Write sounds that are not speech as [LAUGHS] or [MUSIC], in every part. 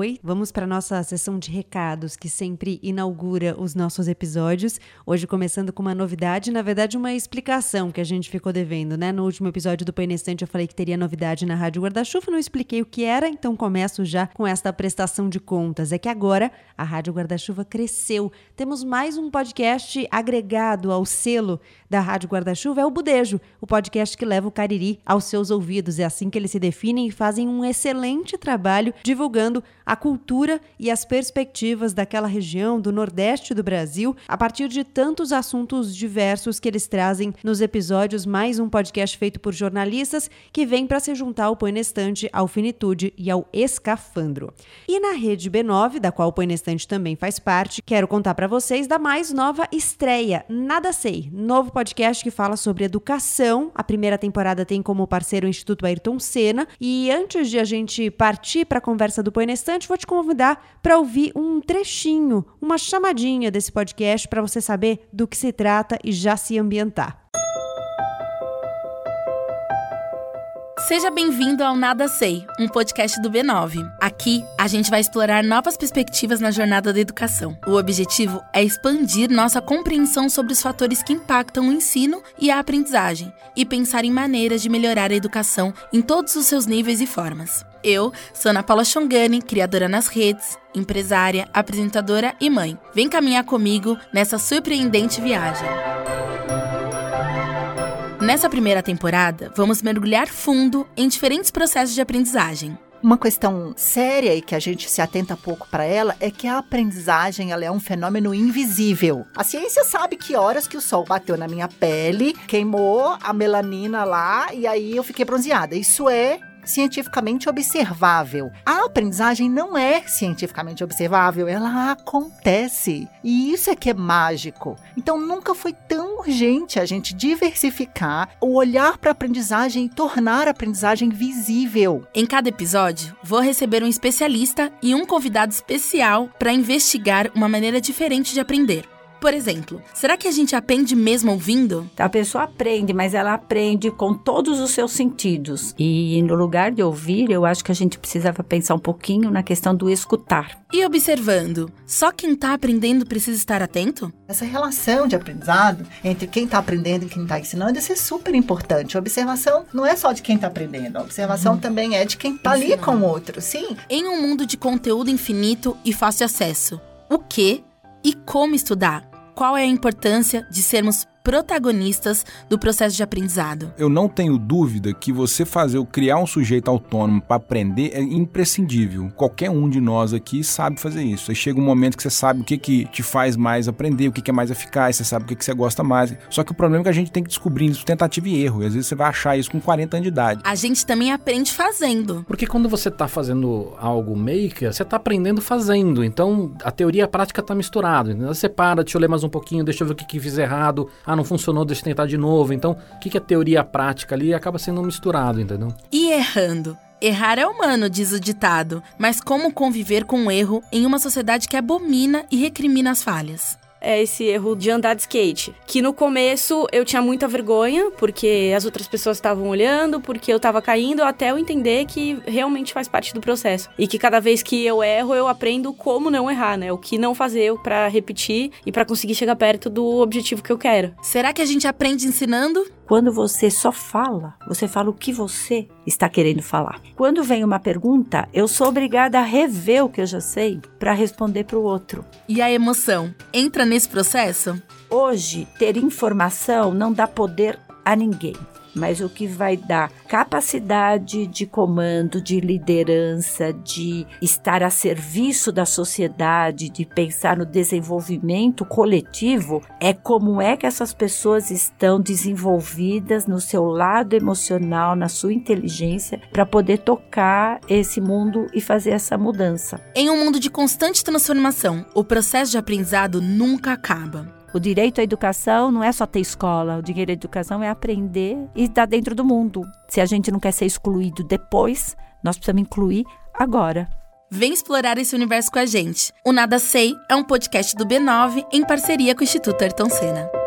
Oi, vamos para nossa sessão de recados que sempre inaugura os nossos episódios. Hoje começando com uma novidade, na verdade uma explicação que a gente ficou devendo, né? No último episódio do Painestante eu falei que teria novidade na Rádio Guarda-Chuva, não expliquei o que era, então começo já com esta prestação de contas. É que agora a Rádio Guarda-Chuva cresceu. Temos mais um podcast agregado ao selo da Rádio Guarda-Chuva, é o Budejo, o podcast que leva o Cariri aos seus ouvidos. É assim que eles se definem e fazem um excelente trabalho divulgando a cultura e as perspectivas daquela região do Nordeste do Brasil a partir de tantos assuntos diversos que eles trazem nos episódios. Mais um podcast feito por jornalistas que vem para se juntar ao Põe Nestante, ao Finitude e ao Escafandro. E na rede B9, da qual o Põe Nestante também faz parte, quero contar para vocês da mais nova estreia, Nada Sei, novo podcast que fala sobre educação. A primeira temporada tem como parceiro o Instituto Ayrton Senna. E antes de a gente partir para a conversa do Põe Nestante, vou te convidar para ouvir um trechinho, uma chamadinha desse podcast para você saber do que se trata e já se ambientar. Seja bem-vindo ao Nada Sei, um podcast do B9. Aqui, a gente vai explorar novas perspectivas na jornada da educação. O objetivo é expandir nossa compreensão sobre os fatores que impactam o ensino e a aprendizagem e pensar em maneiras de melhorar a educação em todos os seus níveis e formas. Eu sou Ana Paula Chongani, criadora nas redes, empresária, apresentadora e mãe. Vem caminhar comigo nessa surpreendente viagem. Nessa primeira temporada, vamos mergulhar fundo em diferentes processos de aprendizagem. Uma questão séria e que a gente se atenta pouco para ela é que a aprendizagem ela é um fenômeno invisível. A ciência sabe que horas que o sol bateu na minha pele, queimou a melanina lá e aí eu fiquei bronzeada. Isso é cientificamente observável. A aprendizagem não é cientificamente observável, ela acontece. E isso é que é mágico. Então nunca foi tão urgente a gente diversificar o olhar para a aprendizagem e tornar a aprendizagem visível. Em cada episódio, vou receber um especialista e um convidado especial para investigar uma maneira diferente de aprender. Por exemplo, será que a gente aprende mesmo ouvindo? A pessoa aprende, mas ela aprende com todos os seus sentidos. E no lugar de ouvir, eu acho que a gente precisava pensar um pouquinho na questão do escutar. E observando, só quem está aprendendo precisa estar atento? Essa relação de aprendizado entre quem está aprendendo e quem está ensinando, isso é super importante. A observação não é só de quem está aprendendo, a observação uhum. também é de quem está ali com o outro, sim. Em um mundo de conteúdo infinito e fácil acesso, o que e como estudar? Qual é a importância de sermos protagonistas do processo de aprendizado. Eu não tenho dúvida que você fazer, criar um sujeito autônomo para aprender é imprescindível. Qualquer um de nós aqui sabe fazer isso. Aí chega um momento que você sabe o que, que te faz mais aprender, o que, que é mais eficaz, você sabe o que, que você gosta mais. Só que o problema é que a gente tem que descobrir isso, tentativa e erro. E às vezes você vai achar isso com 40 anos de idade. A gente também aprende fazendo. Porque quando você está fazendo algo maker, você está aprendendo fazendo. Então a teoria e a prática está misturado. Você para, deixa eu ler mais um pouquinho, deixa eu ver o que, que fiz errado ah, não funcionou, deixa eu tentar de novo. Então, o que, é teoria prática ali acaba sendo misturado, entendeu? E errando. Errar é humano, diz o ditado, mas como conviver com o erro em uma sociedade que abomina e recrimina as falhas? É esse erro de andar de skate. Que no começo eu tinha muita vergonha, porque as outras pessoas estavam olhando, porque eu tava caindo, até eu entender que realmente faz parte do processo. E que cada vez que eu erro, eu aprendo como não errar, né? O que não fazer para repetir e para conseguir chegar perto do objetivo que eu quero. Será que a gente aprende ensinando? Quando você só fala, você fala o que você está querendo falar. Quando vem uma pergunta, eu sou obrigada a rever o que eu já sei para responder para o outro. E a emoção entra nesse processo? Hoje, ter informação não dá poder a ninguém mas o que vai dar capacidade de comando, de liderança, de estar a serviço da sociedade, de pensar no desenvolvimento coletivo, é como é que essas pessoas estão desenvolvidas no seu lado emocional, na sua inteligência, para poder tocar esse mundo e fazer essa mudança. Em um mundo de constante transformação, o processo de aprendizado nunca acaba. O direito à educação não é só ter escola, o direito à educação é aprender e estar dentro do mundo. Se a gente não quer ser excluído depois, nós precisamos incluir agora. Vem explorar esse universo com a gente. O Nada Sei é um podcast do B9 em parceria com o Instituto Ayrton Senna.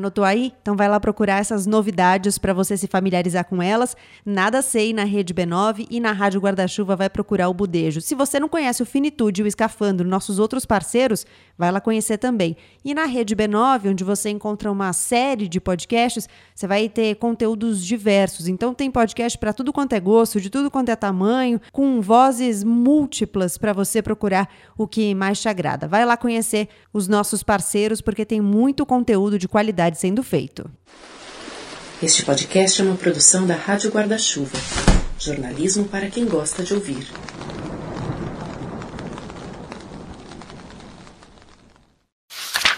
Anotou aí? Então vai lá procurar essas novidades para você se familiarizar com elas. Nada sei na Rede B9 e na Rádio Guarda-Chuva vai procurar o Budejo. Se você não conhece o Finitude e o Escafandro, nossos outros parceiros, vai lá conhecer também. E na Rede B9, onde você encontra uma série de podcasts, você vai ter conteúdos diversos. Então tem podcast para tudo quanto é gosto, de tudo quanto é tamanho, com vozes múltiplas para você procurar o que mais te agrada. Vai lá conhecer os nossos parceiros porque tem muito conteúdo de qualidade sendo feito. Este podcast é uma produção da Rádio Guarda-Chuva. Jornalismo para quem gosta de ouvir.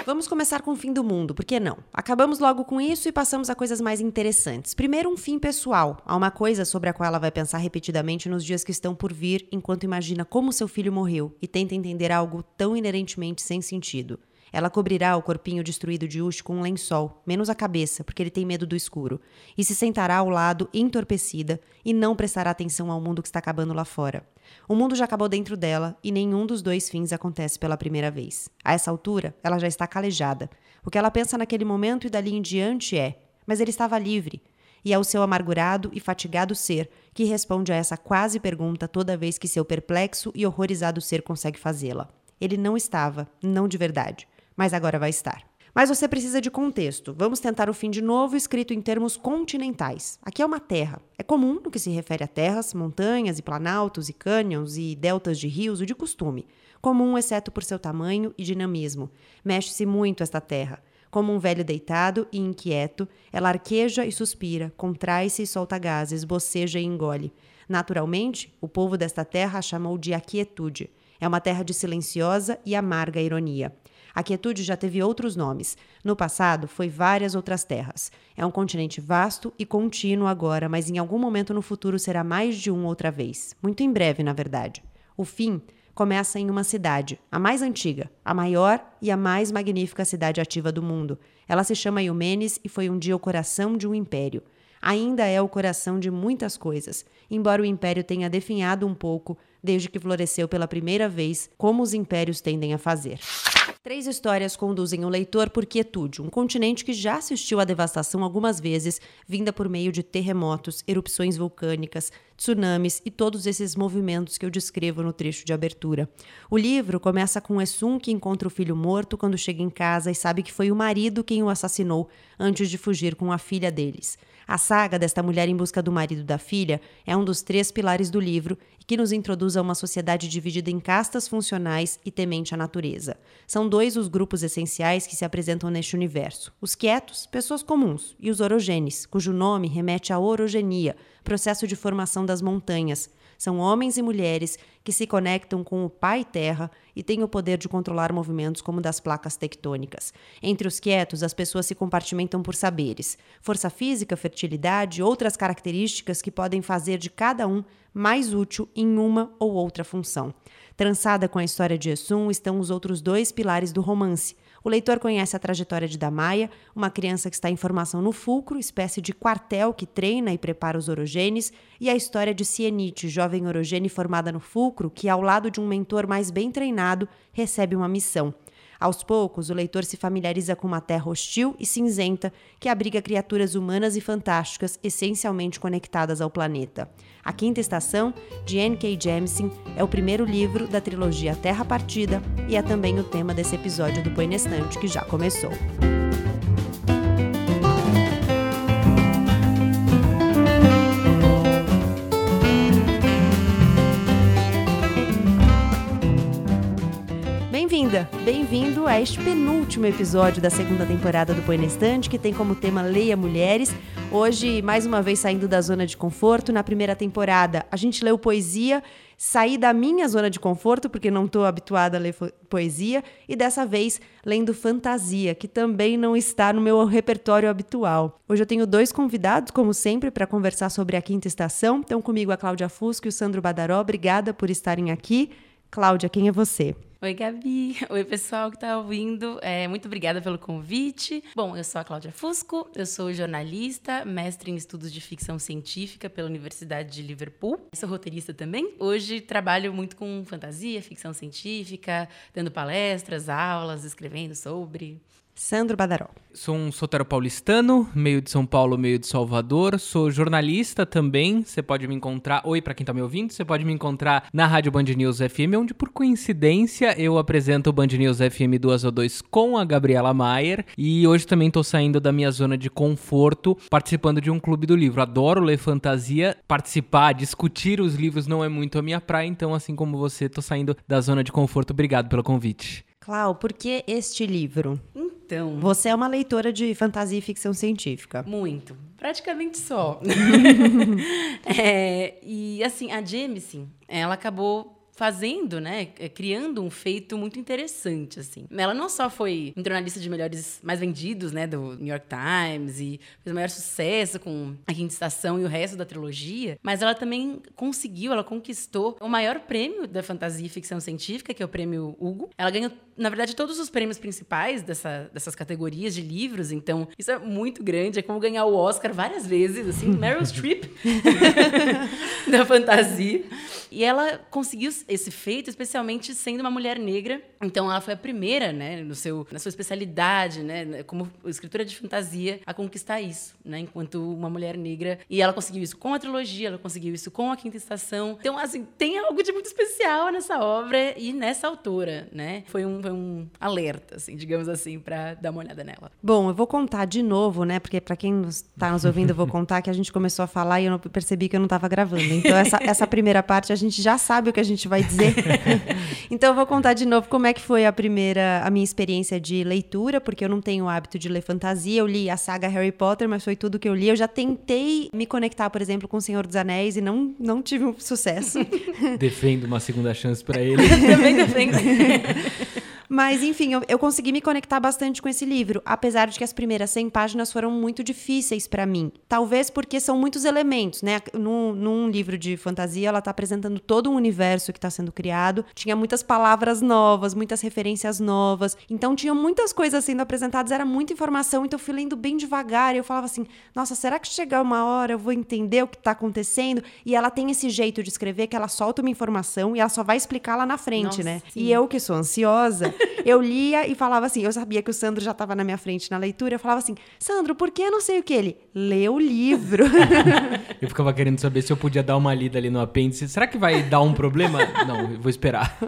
Vamos começar com o fim do mundo, por que não? Acabamos logo com isso e passamos a coisas mais interessantes. Primeiro, um fim pessoal, a uma coisa sobre a qual ela vai pensar repetidamente nos dias que estão por vir, enquanto imagina como seu filho morreu e tenta entender algo tão inerentemente sem sentido. Ela cobrirá o corpinho destruído de Ush com um lençol, menos a cabeça, porque ele tem medo do escuro, e se sentará ao lado, entorpecida, e não prestará atenção ao mundo que está acabando lá fora. O mundo já acabou dentro dela e nenhum dos dois fins acontece pela primeira vez. A essa altura, ela já está calejada. O que ela pensa naquele momento e dali em diante é: mas ele estava livre. E é o seu amargurado e fatigado ser que responde a essa quase pergunta toda vez que seu perplexo e horrorizado ser consegue fazê-la. Ele não estava, não de verdade mas agora vai estar. Mas você precisa de contexto. Vamos tentar o fim de novo, escrito em termos continentais. Aqui é uma terra. É comum no que se refere a terras, montanhas e planaltos e cânions e deltas de rios, o de costume. Comum, exceto por seu tamanho e dinamismo. Mexe-se muito esta terra. Como um velho deitado e inquieto, ela arqueja e suspira, contrai-se e solta gases, boceja e engole. Naturalmente, o povo desta terra a chamou de aquietude. É uma terra de silenciosa e amarga ironia. A quietude já teve outros nomes. No passado, foi várias outras terras. É um continente vasto e contínuo agora, mas em algum momento no futuro será mais de um outra vez. Muito em breve, na verdade. O fim começa em uma cidade, a mais antiga, a maior e a mais magnífica cidade ativa do mundo. Ela se chama Eumenes e foi um dia o coração de um império. Ainda é o coração de muitas coisas, embora o império tenha definhado um pouco desde que floresceu pela primeira vez, como os impérios tendem a fazer. Três histórias conduzem o leitor por Quietude, um continente que já assistiu à devastação algumas vezes, vinda por meio de terremotos, erupções vulcânicas, tsunamis e todos esses movimentos que eu descrevo no trecho de abertura. O livro começa com Essun que encontra o filho morto quando chega em casa e sabe que foi o marido quem o assassinou antes de fugir com a filha deles. A saga desta mulher em busca do marido da filha é um dos três pilares do livro e que nos introduz a uma sociedade dividida em castas funcionais e temente à natureza. São dois os grupos essenciais que se apresentam neste universo: os quietos, pessoas comuns, e os orogenes, cujo nome remete à orogenia, processo de formação das montanhas. São homens e mulheres que se conectam com o Pai Terra e têm o poder de controlar movimentos como das placas tectônicas. Entre os quietos, as pessoas se compartimentam por saberes: força física, fertilidade, outras características que podem fazer de cada um mais útil em uma ou outra função. Trançada com a história de Essum estão os outros dois pilares do romance: o leitor conhece a trajetória de Damaia, uma criança que está em formação no fulcro, espécie de quartel que treina e prepara os orogenes, e a história de Cienite, jovem orogene formada no fulcro, que, ao lado de um mentor mais bem treinado, recebe uma missão. Aos poucos, o leitor se familiariza com uma terra hostil e cinzenta que abriga criaturas humanas e fantásticas, essencialmente conectadas ao planeta. A Quinta Estação, de N.K. Jemisin, é o primeiro livro da trilogia Terra Partida e é também o tema desse episódio do Põe Nestante que já começou. Bem-vinda, bem-vindo a este penúltimo episódio da segunda temporada do Põe Estante, que tem como tema Leia Mulheres. Hoje, mais uma vez, saindo da zona de conforto. Na primeira temporada, a gente leu poesia, saí da minha zona de conforto, porque não estou habituada a ler poesia, e dessa vez lendo fantasia, que também não está no meu repertório habitual. Hoje eu tenho dois convidados, como sempre, para conversar sobre a quinta estação. Estão comigo a Cláudia Fusco e o Sandro Badaró. Obrigada por estarem aqui. Cláudia, quem é você? Oi, Gabi. [LAUGHS] Oi, pessoal que está ouvindo. É, muito obrigada pelo convite. Bom, eu sou a Cláudia Fusco, eu sou jornalista, mestre em estudos de ficção científica pela Universidade de Liverpool. Sou roteirista também. Hoje trabalho muito com fantasia, ficção científica, dando palestras, aulas, escrevendo sobre. Sandro Badaró. Sou um sotero paulistano, meio de São Paulo, meio de Salvador. Sou jornalista também. Você pode me encontrar. Oi, para quem tá me ouvindo, você pode me encontrar na Rádio Band News FM, onde por coincidência eu apresento o Band News FM 2 ou 2 com a Gabriela Maier. E hoje também tô saindo da minha zona de conforto, participando de um clube do livro. Adoro ler fantasia, participar, discutir os livros não é muito a minha praia, então assim como você, tô saindo da zona de conforto. Obrigado pelo convite. Clau, por que este livro? Então. Você é uma leitora de fantasia e ficção científica. Muito. Praticamente só. [LAUGHS] é, e assim, a Jameson, ela acabou fazendo, né, é, criando um feito muito interessante, assim. Ela não só foi entrou na lista de melhores, mais vendidos, né, do New York Times e fez o maior sucesso com A Quinta Estação e o resto da trilogia, mas ela também conseguiu, ela conquistou o maior prêmio da fantasia e ficção científica, que é o prêmio Hugo. Ela ganhou, na verdade, todos os prêmios principais dessa, dessas categorias de livros, então isso é muito grande, é como ganhar o Oscar várias vezes, assim, [LAUGHS] Meryl Streep [LAUGHS] da fantasia. E ela conseguiu esse feito, especialmente sendo uma mulher negra. Então, ela foi a primeira, né, no seu, na sua especialidade, né, como escritora de fantasia, a conquistar isso, né, enquanto uma mulher negra. E ela conseguiu isso com a trilogia, ela conseguiu isso com a Quinta Estação. Então, assim, tem algo de muito especial nessa obra e nessa autora, né? Foi um, um alerta, assim, digamos assim, para dar uma olhada nela. Bom, eu vou contar de novo, né, porque para quem está nos ouvindo, eu vou contar que a gente começou a falar e eu não percebi que eu não estava gravando. Então, essa, essa primeira parte a gente já sabe o que a gente vai dizer. [LAUGHS] então eu vou contar de novo como é que foi a primeira, a minha experiência de leitura, porque eu não tenho o hábito de ler fantasia. Eu li a saga Harry Potter, mas foi tudo que eu li. Eu já tentei me conectar, por exemplo, com o Senhor dos Anéis e não, não tive um sucesso. [LAUGHS] Defendo uma segunda chance para ele. [LAUGHS] Também defendo. Mas, enfim, eu, eu, consegui me conectar bastante com esse livro, apesar de que as primeiras 100 páginas foram muito difíceis para mim. Talvez porque são muitos elementos, né? Num, num livro de fantasia, ela está apresentando todo um universo que está sendo criado. Tinha muitas palavras novas, muitas referências novas. Então, tinha muitas coisas sendo apresentadas, era muita informação. Então, eu fui lendo bem devagar. E eu falava assim: nossa, será que chegar uma hora eu vou entender o que está acontecendo? E ela tem esse jeito de escrever que ela solta uma informação e ela só vai explicar lá na frente, Nossa, né? sim. E eu, que sou ansiosa, eu lia e falava assim, eu sabia que o Sandro já estava na minha frente na leitura, eu falava assim, Sandro, por que eu não sei o que ele? Lê o livro. eu ficava querendo saber se eu podia dar uma lida ali no apêndice. Será que vai dar um problema? não, eu vou esperar.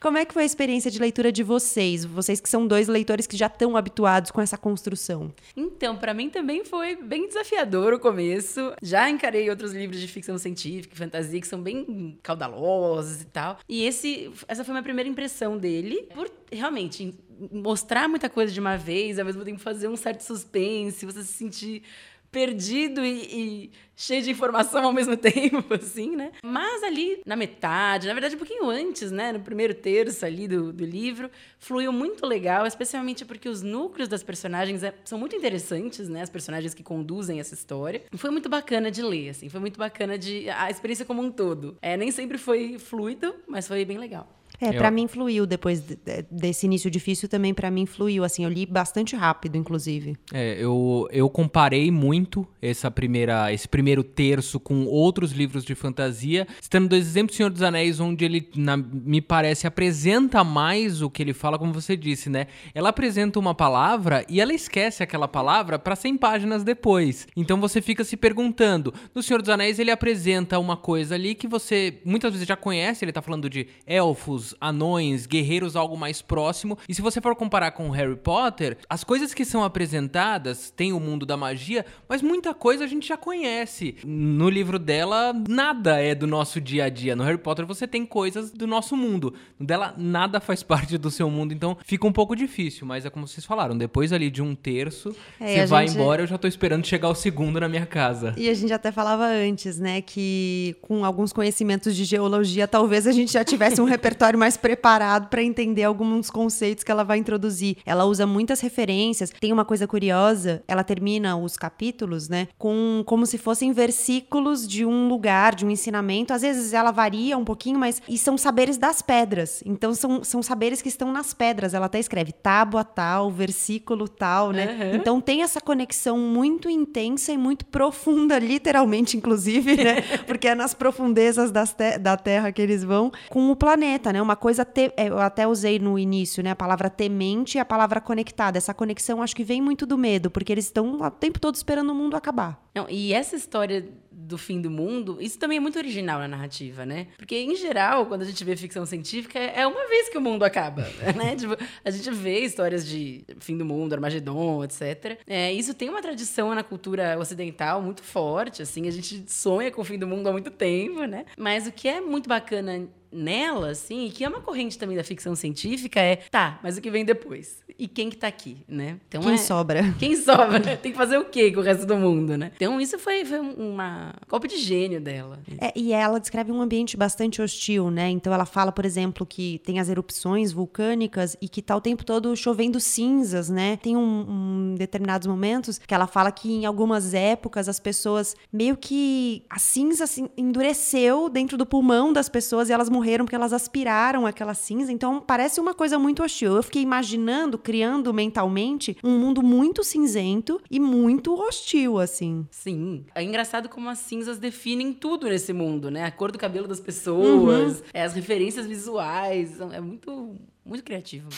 Como é que foi a experiência de leitura de vocês? Vocês que são dois leitores que já estão habituados com essa construção. Então, para mim também foi bem desafiador o começo. Já encarei outros livros de ficção científica e fantasia que são bem caudalosos e tal. E esse, essa foi a minha primeira impressão dele, por realmente mostrar muita coisa de uma vez, ao mesmo tempo fazer um certo suspense, você se sentir perdido e, e, cheio de informação ao mesmo [LAUGHS] tempo, assim, né? Mas ali na metade, na verdade um pouquinho antes, né? No primeiro terço ali do, do livro, fluiu muito legal, especialmente porque os núcleos das personagens é, são muito interessantes, né? As personagens que conduzem essa história. Foi muito bacana de ler, assim, foi muito bacana de... a experiência como um todo. É, nem sempre foi fluido, mas foi bem legal. É, Eu- pra mim fluiu depois de- de- desse início difícil também pra mim fluiu, assim, eu li bastante rápido, inclusive. É, eu, eu comparei muito essa primeira, esse primeiro terço com outros livros de fantasia, citando dois exemplos, Senhor dos Anéis, onde ele, na- me parece, apresenta mais o que ele fala, como você disse, né? Ela apresenta uma palavra e ela esquece aquela palavra para 100 páginas depois. Então você fica se perguntando. No Senhor dos Anéis, ele apresenta uma coisa ali que você muitas vezes já conhece, ele tá falando de elfos, anões, guerreiros, algo mais próximo. E se você for comparar com Harry Potter, as coisas que são apresentadas tem o mundo da magia, mas muita coisa a gente já conhece. No livro dela, nada é do nosso dia a dia. No Harry Potter você tem coisas do nosso mundo. No dela, nada faz [LAUGHS] parte do seu mundo, então fica um pouco difícil, mas é como vocês falaram, depois ali de um terço, É, você vai gente- embora, eu já tô esperando chegar o segundo na minha casa. E a gente até falava antes, né, que com alguns conhecimentos de geologia, talvez a gente já tivesse um [LAUGHS] repertório mais preparado para entender alguns conceitos que ela vai introduzir. Ela usa muitas referências. Tem uma coisa curiosa, ela termina os capítulos, né, com como se fossem versículos de um lugar, de um ensinamento. Às vezes ela varia um pouquinho, mas e são saberes das pedras. Então são, são saberes que estão nas pedras. Ela até escreve tábua tal, versículo tal, né? Uhum. Então tem essa conexão muito intensa e muito profunda, literalmente, inclusive, né? [LAUGHS] Porque é nas profundezas te da Terra que eles vão com o planeta, né? Uma coisa te é, eu até usei no início, né? A palavra temente e a palavra conectada. Essa conexão acho que vem muito do medo, porque eles estão o tempo todo esperando o mundo acabar. Não, e essa história do fim do mundo, isso também é muito original na narrativa, né? Porque, em geral, quando a gente vê ficção científica, é uma vez que o mundo acaba, [LAUGHS] né? Tipo, a gente vê histórias de fim do mundo, Armagedon, etc. É, isso tem uma tradição na cultura ocidental muito forte, assim, a gente sonha com o fim do mundo há muito tempo, né? Mas o que é muito bacana nela, assim, que é uma corrente também da ficção científica, é tá, mas o que vem depois? E quem que tá aqui, né? Então, quem é, sobra? [LAUGHS] Quem sobra? [LAUGHS] Tem que fazer o quê com o resto do mundo, né? Então isso foi, foi uma golpe de gênio dela. É, e ela descreve um ambiente bastante hostil, né? Então ela fala, por exemplo, que tem as erupções vulcânicas e que tá o tempo todo chovendo cinzas, né? Tem um, um determinados momentos que ela fala que em algumas épocas as pessoas meio que a cinza assim, endureceu dentro do pulmão das pessoas e elas morreram porque elas aspiraram aquela cinza. Então parece uma coisa muito hostil. Eu fiquei imaginando, criando mentalmente um mundo muito cinzento e muito hostil, assim. Sim. É engraçado como as cinzas definem tudo nesse mundo, né? A cor do cabelo das pessoas, uhum. é, as referências visuais. É muito, muito criativo.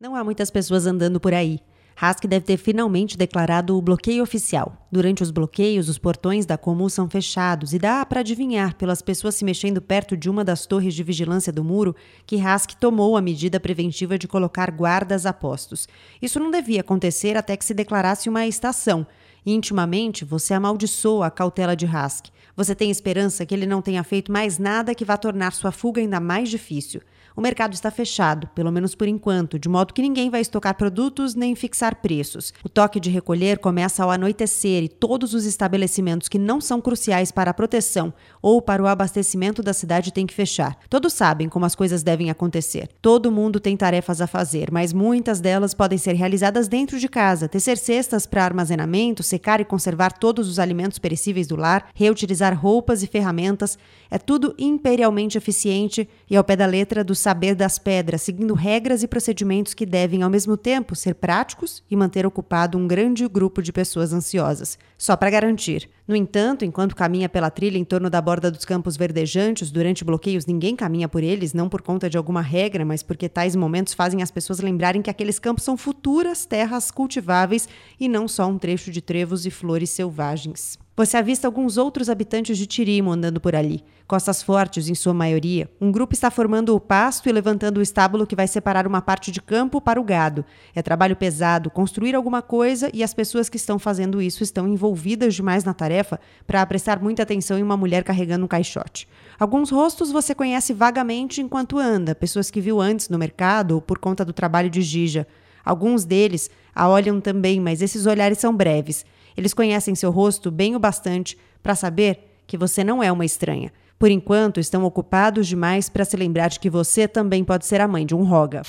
Não há muitas pessoas andando por aí. Hask deve ter finalmente declarado o bloqueio oficial. Durante os bloqueios, os portões da Comu são fechados e dá para adivinhar pelas pessoas se mexendo perto de uma das torres de vigilância do muro que Hask tomou a medida preventiva de colocar guardas a postos. Isso não devia acontecer até que se declarasse uma estação. Intimamente, você amaldiçoa a cautela de Hask. Você tem esperança que ele não tenha feito mais nada que vá tornar sua fuga ainda mais difícil. O mercado está fechado, pelo menos por enquanto, de modo que ninguém vai estocar produtos nem fixar preços. O toque de recolher começa ao anoitecer e todos os estabelecimentos que não são cruciais para a proteção ou para o abastecimento da cidade têm que fechar. Todos sabem como as coisas devem acontecer. Todo mundo tem tarefas a fazer, mas muitas delas podem ser realizadas dentro de casa: tecer cestas para armazenamento, secar e conservar todos os alimentos perecíveis do lar, reutilizar roupas e ferramentas. É tudo imperialmente eficiente e ao pé da letra dos saber das pedras, seguindo regras e procedimentos que devem, ao mesmo tempo, ser práticos e manter ocupado um grande grupo de pessoas ansiosas, só para garantir. No entanto, enquanto caminha pela trilha em torno da borda dos campos verdejantes, durante bloqueios ninguém caminha por eles, não por conta de alguma regra, mas porque tais momentos fazem as pessoas lembrarem que aqueles campos são futuras terras cultiváveis e não só um trecho de trevos e flores selvagens. Você avista alguns outros habitantes de Tirimo andando por ali. Costas fortes, em sua maioria. Um grupo está formando o pasto e levantando o estábulo que vai separar uma parte de campo para o gado. É trabalho pesado, construir alguma coisa e as pessoas que estão fazendo isso estão envolvidas demais na tarefa para prestar muita atenção em uma mulher carregando um caixote. Alguns rostos você conhece vagamente enquanto anda, pessoas que viu antes no mercado ou por conta do trabalho de Gija. Alguns deles a olham também, mas esses olhares são breves. Eles conhecem seu rosto bem o bastante para saber que você não é uma estranha. Por enquanto, estão ocupados demais para se lembrar de que você também pode ser a mãe de um Roga.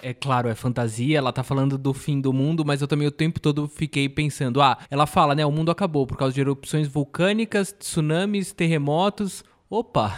É claro, é fantasia, ela tá falando do fim do mundo, mas eu também o tempo todo fiquei pensando, ah, ela fala, né, o mundo acabou por causa de erupções vulcânicas, tsunamis, terremotos. Opa,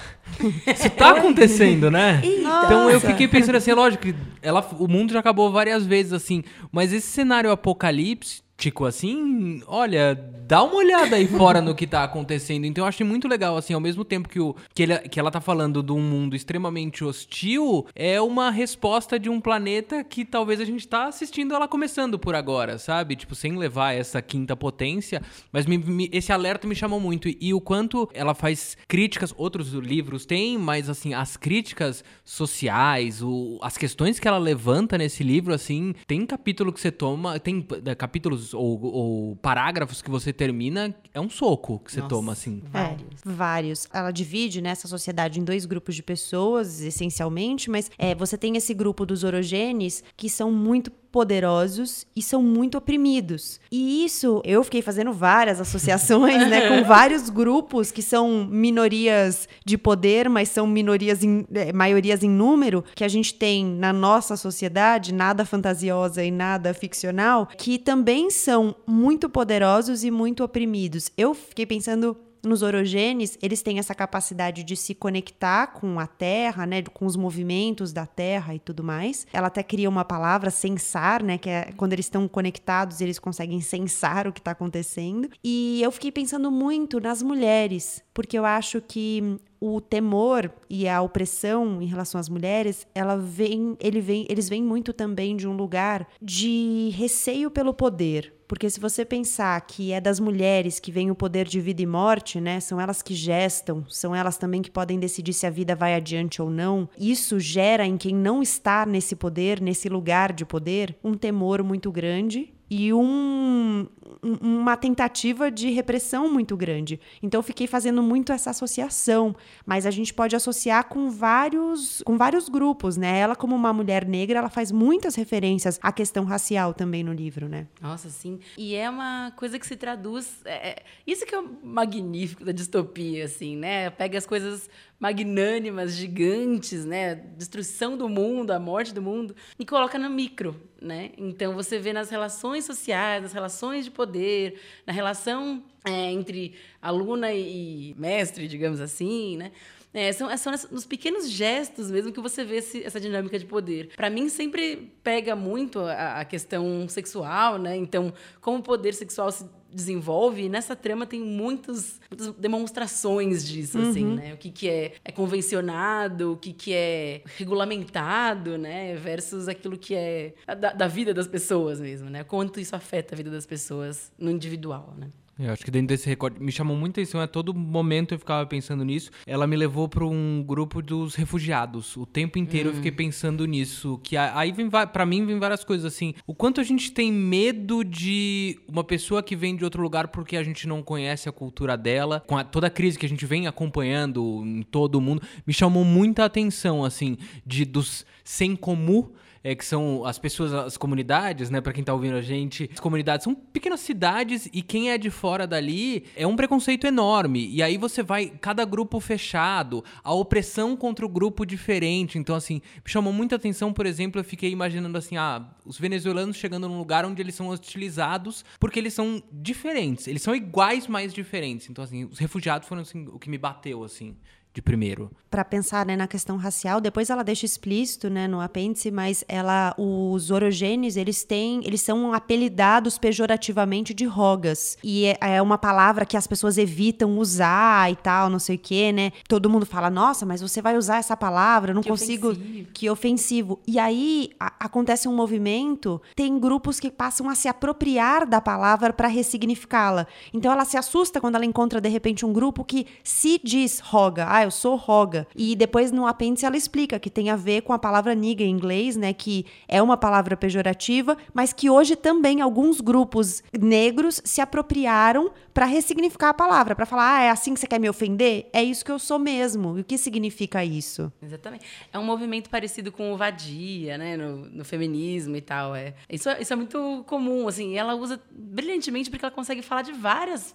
isso tá [LAUGHS] acontecendo, né? Eita. Então eu fiquei pensando assim, lógico, ela, o mundo já acabou várias vezes assim, mas esse cenário apocalipse Tipo assim, olha, dá uma olhada aí fora no que tá acontecendo. Então eu achei muito legal, assim, ao mesmo tempo que, o, que, ele, que ela tá falando de um mundo extremamente hostil, é uma resposta de um planeta que talvez a gente tá assistindo ela começando por agora, sabe? Tipo, sem levar essa quinta potência. Mas me, me, esse alerta me chamou muito. E, e o quanto ela faz críticas, outros livros têm, mas assim, as críticas sociais, o, as questões que ela levanta nesse livro, assim, tem capítulo que você toma, tem é, capítulos ou, ou, parágrafos que você termina, é um soco que você Nossa, toma, assim. Vários. É, vários. Ela divide nessa né, sociedade em dois grupos de pessoas, essencialmente, mas é, você tem esse grupo dos orogenes que são muito poderosos e são muito oprimidos. E isso, eu fiquei fazendo várias associações, né, com [LAUGHS] vários grupos que são minorias de poder, mas são minorias em, é, maiorias em número, que a gente tem na nossa sociedade, nada fantasiosa e nada ficcional, que também são muito poderosos e muito oprimidos. Eu fiquei pensando nos orogenes, eles têm essa capacidade de se conectar com a Terra, né, com os movimentos da Terra e tudo mais. Ela até cria uma palavra, sensar, né, que é quando eles estão conectados, eles conseguem sensar o que está acontecendo. E eu fiquei pensando muito nas mulheres, porque eu acho que o temor e a opressão em relação às mulheres, ela vem, ele vem, eles vêm muito também de um lugar de receio pelo poder. Porque se você pensar que é das mulheres que vem o poder de vida e morte, né? São elas que gestam, são elas também que podem decidir se a vida vai adiante ou não. Isso gera em quem não está nesse poder, nesse lugar de poder, um temor muito grande e um, uma tentativa de repressão muito grande. Então fiquei fazendo muito essa associação, mas a gente pode associar com vários com vários grupos, né? Ela como uma mulher negra, ela faz muitas referências à questão racial também no livro, né? Nossa, sim. E é uma coisa que se traduz, é, é isso que é magnífico da distopia, assim, né? Pega as coisas magnânimas, gigantes, né? Destruição do mundo, a morte do mundo, e coloca no micro, né? Então você vê nas relações sociais, nas relações de poder, na relação é, entre aluna e mestre, digamos assim, né? É, são, são nos pequenos gestos mesmo que você vê esse, essa dinâmica de poder. Para mim, sempre pega muito a, a, questão sexual, né? Então, como o poder sexual se desenvolve, e nessa trama tem muitos, muitas demonstrações disso, assim, uhum. assim, né? O que, que é, é convencionado, o que, que é regulamentado, né? Versus aquilo que é da, da vida das pessoas mesmo, né? Quanto isso afeta a vida das pessoas no individual, né? Eu acho que dentro desse recorde me chamou muita atenção, a todo momento eu ficava pensando nisso. Ela me levou para um grupo dos refugiados. O tempo inteiro hum. eu fiquei hum. pensando nisso, que aí vem para mim vem várias coisas assim. O quanto a gente tem medo de uma pessoa que vem de outro lugar porque a gente não conhece a cultura dela, com a, toda a crise que a gente vem acompanhando em todo o mundo, me chamou muita atenção assim de dos sem comum é, que são as pessoas, as comunidades, né? Para quem tá ouvindo a gente, as comunidades são pequenas cidades e quem é de fora dali é um preconceito enorme. E aí você vai, cada grupo fechado, a opressão contra o grupo diferente. Então, assim, me chamou muita atenção, por exemplo, eu fiquei imaginando assim, ah, os venezuelanos chegando num lugar onde eles são hostilizados porque eles são diferentes. Eles são iguais, mas diferentes. Então, assim, os refugiados foram assim, o que me bateu, assim de primeiro. Para pensar né, na questão racial, depois ela deixa explícito, né, no apêndice, mas ela, os orogenes, eles têm, eles são apelidados pejorativamente de rogas e é, é uma palavra que as pessoas evitam usar e tal, não sei o quê, né? Todo mundo fala, nossa, mas você vai usar essa palavra, eu não que consigo, ofensivo. que ofensivo. E aí a, acontece um movimento, tem grupos que passam a se apropriar da palavra para ressignificá-la. Então ela se assusta quando ela encontra de repente um grupo que se diz roga, ah, eu sou roga. E depois no apêndice ela explica que tem a ver com a palavra nigga em inglês, né, que é uma palavra pejorativa, mas que hoje também alguns grupos negros se apropriaram para ressignificar a palavra, para falar, ah, é assim que você quer me ofender? É isso que eu sou mesmo. E o que significa isso? Exatamente. É um movimento parecido com o vadia, né, no, no feminismo e tal. É. Isso, é, isso é muito comum, assim, ela usa brilhantemente porque ela consegue falar de várias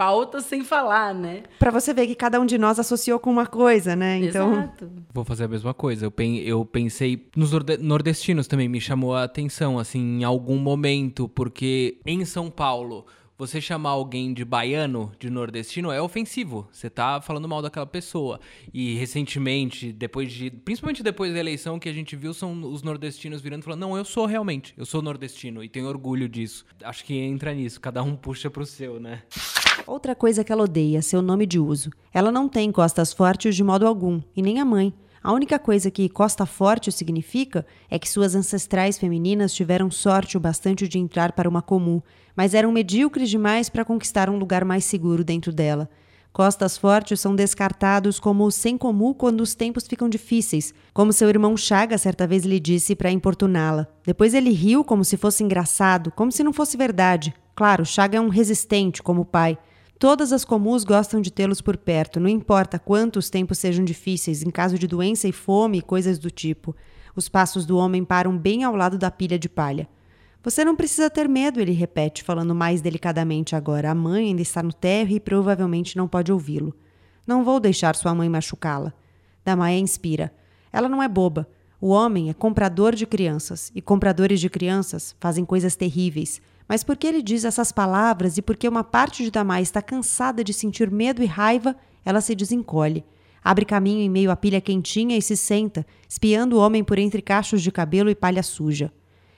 pautas sem falar, né? Para você ver que cada um de nós associou com uma coisa, né? Então, Exato. vou fazer a mesma coisa. Eu, pen eu pensei nos nordestinos também me chamou a atenção assim em algum momento, porque em São Paulo você chamar alguém de baiano, de nordestino, é ofensivo. Você tá falando mal daquela pessoa. E recentemente, depois de. Principalmente depois da eleição, que a gente viu são os nordestinos virando e falando: não, eu sou realmente, eu sou nordestino e tenho orgulho disso. Acho que entra nisso, cada um puxa pro seu, né? Outra coisa que ela odeia, seu nome de uso. Ela não tem costas fortes de modo algum, e nem a mãe. A única coisa que Costa Forte significa é que suas ancestrais femininas tiveram sorte o bastante de entrar para uma comum, mas eram medíocres demais para conquistar um lugar mais seguro dentro dela. Costas Fortes são descartados como sem comum quando os tempos ficam difíceis, como seu irmão Chaga certa vez lhe disse para importuná-la. Depois ele riu como se fosse engraçado, como se não fosse verdade. Claro, Chaga é um resistente, como pai. Todas as comuns gostam de tê-los por perto, não importa quantos tempos sejam difíceis, em caso de doença e fome e coisas do tipo. Os passos do homem param bem ao lado da pilha de palha. Você não precisa ter medo, ele repete, falando mais delicadamente agora. A mãe ainda está no térreo e provavelmente não pode ouvi-lo. Não vou deixar sua mãe machucá-la. Damaé inspira. Ela não é boba. O homem é comprador de crianças, e compradores de crianças fazem coisas terríveis. Mas porque ele diz essas palavras e porque uma parte de Damaé está cansada de sentir medo e raiva, ela se desencolhe. Abre caminho em meio à pilha quentinha e se senta, espiando o homem por entre cachos de cabelo e palha suja.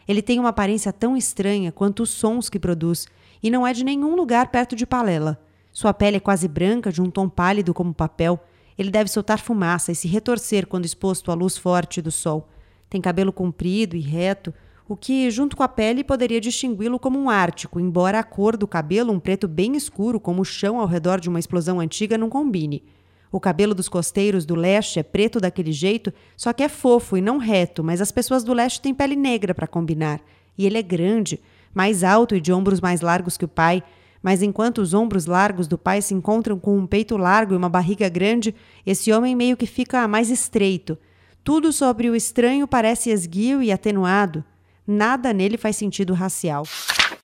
Ele tem uma aparência tão estranha quanto os sons que produz, e não é de nenhum lugar perto de Palela. Sua pele é quase branca, de um tom pálido como papel. Ele deve soltar fumaça e se retorcer quando exposto à luz forte do sol. Tem cabelo comprido e reto, o que, junto com a pele, poderia distingui-lo como um ártico, embora a cor do cabelo, um preto bem escuro, como o chão ao redor de uma explosão antiga, não combine. O cabelo dos costeiros do leste é preto daquele jeito, só que é fofo e não reto, mas as pessoas do leste têm pele negra para combinar. E ele é grande, mais alto e de ombros mais largos que o pai. Mas enquanto os ombros largos do pai se encontram com um peito largo e uma barriga grande, esse homem meio que fica mais estreito. Tudo sobre o estranho parece esguio e atenuado. Nada nele faz sentido racial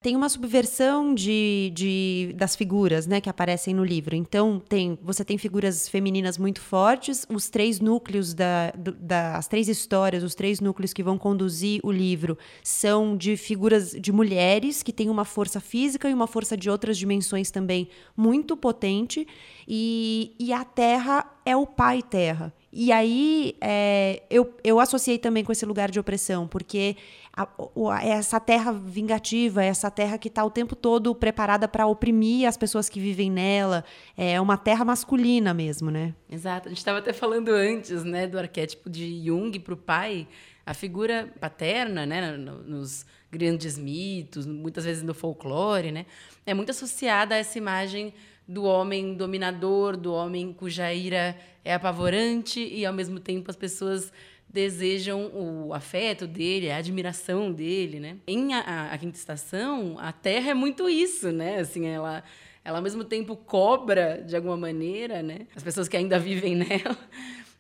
tem uma subversão de, de, das figuras né, que aparecem no livro. Então, tem você tem figuras femininas muito fortes, os três núcleos da, das três histórias, os três núcleos que vão conduzir o livro são de figuras de mulheres que têm uma força física e uma força de outras dimensões também muito potente. E, e a Terra é o pai Terra. E aí é, eu, eu associei também com esse lugar de opressão, porque a, a, essa terra vingativa, essa terra que está o tempo todo preparada para oprimir as pessoas que vivem nela, é uma terra masculina mesmo, né? Exato. A gente estava até falando antes, né, do arquétipo de Jung para o pai, a figura paterna, né, nos grandes mitos, muitas vezes no folclore, né, é muito associada a essa imagem do homem dominador, do homem cuja ira é apavorante e ao mesmo tempo as pessoas desejam o afeto dele, a admiração dele, né? Em a, a, quinta estação, a Terra é muito isso, né? Assim, ela ela ao mesmo tempo cobra de alguma maneira, né? As pessoas que ainda vivem [LAUGHS] nela.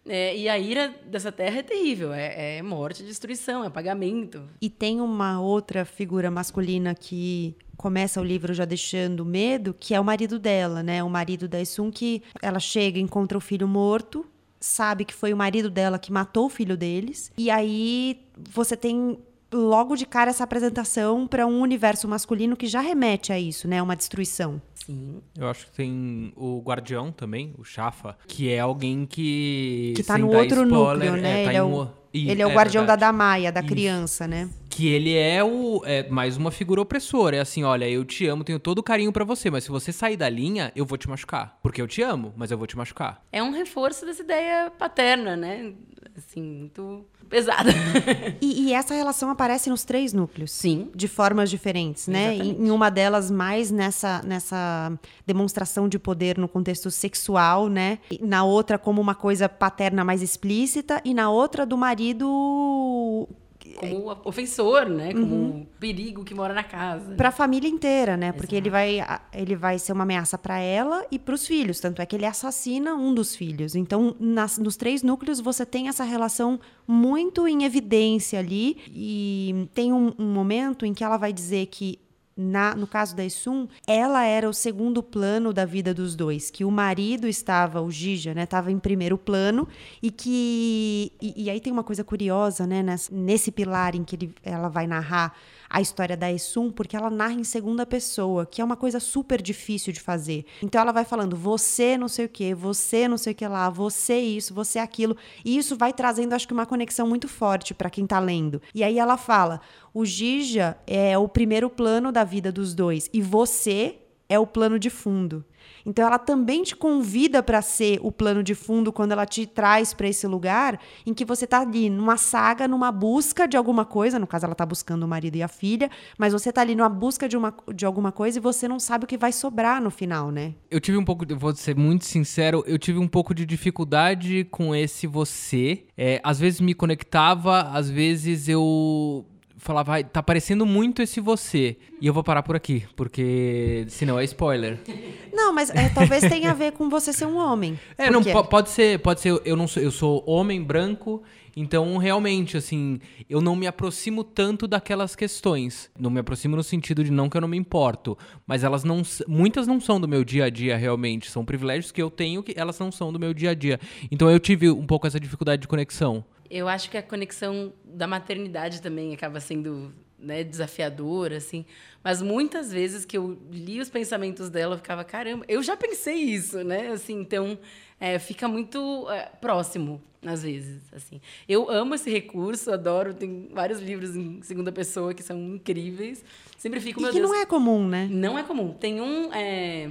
É, e a ira dessa terra é terrível, é, é morte, destruição, é pagamento. E tem uma outra figura masculina que começa o livro já deixando medo, que é o marido dela, né? O marido da Isun, que ela chega, encontra o filho morto, sabe que foi o marido dela que matou o filho deles. E aí você tem logo de cara essa apresentação para um universo masculino que já remete a isso, né? Uma destruição. Sim. Eu acho que tem o Guardião também, o Chafa, que é alguém que. Que tá no outro spoiler, núcleo, né? É, tá ele, é o, ele é o é guardião verdade. da Damaia, da Isso. criança, né? Que ele é o é mais uma figura opressora. É assim, olha, eu te amo, tenho todo o carinho para você, mas se você sair da linha, eu vou te machucar. Porque eu te amo, mas eu vou te machucar. É um reforço dessa ideia paterna, né? Assim, muito pesada. [LAUGHS] e, e, essa relação aparece nos três núcleos. Sim. De formas diferentes, né? Em, em, uma delas, mais nessa, nessa demonstração de poder no contexto sexual, né? E na outra, como uma coisa paterna mais explícita, e na outra, do marido como ofensor, né? Como uhum. perigo que mora na casa. Para a família inteira, né? Porque ele vai, ele vai ser uma ameaça para ela e para os filhos. Tanto é que ele assassina um dos filhos. Então, nas, nos três núcleos, você tem essa relação muito em evidência ali. E tem um, um momento em que ela vai dizer que na, no caso da Issun, ela era o segundo plano da vida dos dois, que o marido estava, o Gija, né, estava em primeiro plano e que e, e, aí tem uma coisa curiosa, né, nesse, nesse pilar em que ele, ela vai narrar a história da Essum, porque ela narra em segunda pessoa, que é uma coisa super difícil de fazer. Então ela vai falando você não sei o que, você não sei o que lá, você isso, você aquilo, e isso vai trazendo acho que uma conexão muito forte para quem tá lendo. E aí ela fala: "O Gija é o primeiro plano da vida dos dois e você é o plano de fundo". Então ela também te convida para ser o plano de fundo quando ela te traz para esse lugar em que você está ali numa saga, numa busca de alguma coisa, no caso ela está buscando o marido e a filha, mas você está ali numa busca de, uma, de alguma coisa e você não sabe o que vai sobrar no final, né? Eu tive um pouco, vou ser muito sincero, eu tive um pouco de dificuldade com esse você. É, às vezes me conectava, às vezes eu falar, vai, tá parecendo muito esse você. E eu vou parar por aqui, porque senão é spoiler. [LAUGHS] Não, mas é, talvez tenha a ver com você ser um homem. É, não, pode ser, pode ser, eu não sou, eu sou homem branco, então realmente, assim, eu não me aproximo tanto daquelas questões. Não me aproximo no sentido de não que eu não me importo, mas elas não, muitas não são do meu dia a dia realmente, são privilégios que eu tenho que elas não são do meu dia a dia. Então eu tive um pouco essa dificuldade de conexão. Eu acho que a conexão da maternidade também acaba sendo né, desafiadora, assim. Mas muitas vezes que eu li os pensamentos dela, eu ficava, caramba, eu já pensei isso, né? Assim, então, é, fica muito é, próximo, às vezes, assim. Eu amo esse recurso, adoro, tem vários livros em segunda pessoa que são incríveis. Sempre fico, e meu que Deus... não é comum, né? Não é comum. Tem um... É,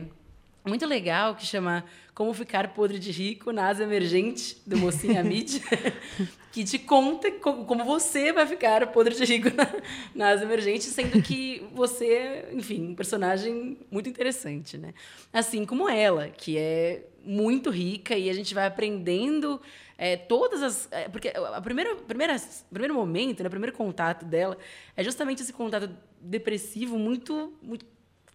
muito legal que chama Como Ficar Podre de Rico na Asa Emergente, do Mocinho Amid, [LAUGHS] que te conta como você vai ficar podre de rico na, na Asa Emergente, sendo que você, enfim, um personagem muito interessante, né? Assim como ela, que é muito rica e a gente vai aprendendo é, todas as. É, porque a primeira, primeira, primeiro momento, né, o primeiro contato dela é justamente esse contato depressivo muito, muito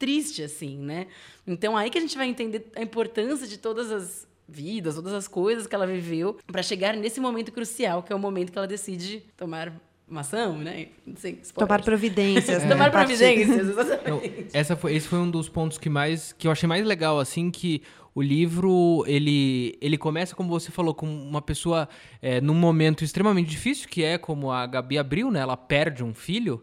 triste, assim, né? Então, aí que a gente vai entender a importância de todas as vidas, todas as coisas que ela viveu, para chegar nesse momento crucial, que é o momento que ela decide tomar uma ação, né? Sei, Tomar providências. [LAUGHS] É. Tomar providências, [LAUGHS] exatamente. Essa foi, esse foi um dos pontos que mais que eu achei mais legal, assim, que o livro ele, ele começa, como você falou, com uma pessoa é, num momento extremamente difícil, que é como a Gabi abriu, né? Ela perde um filho.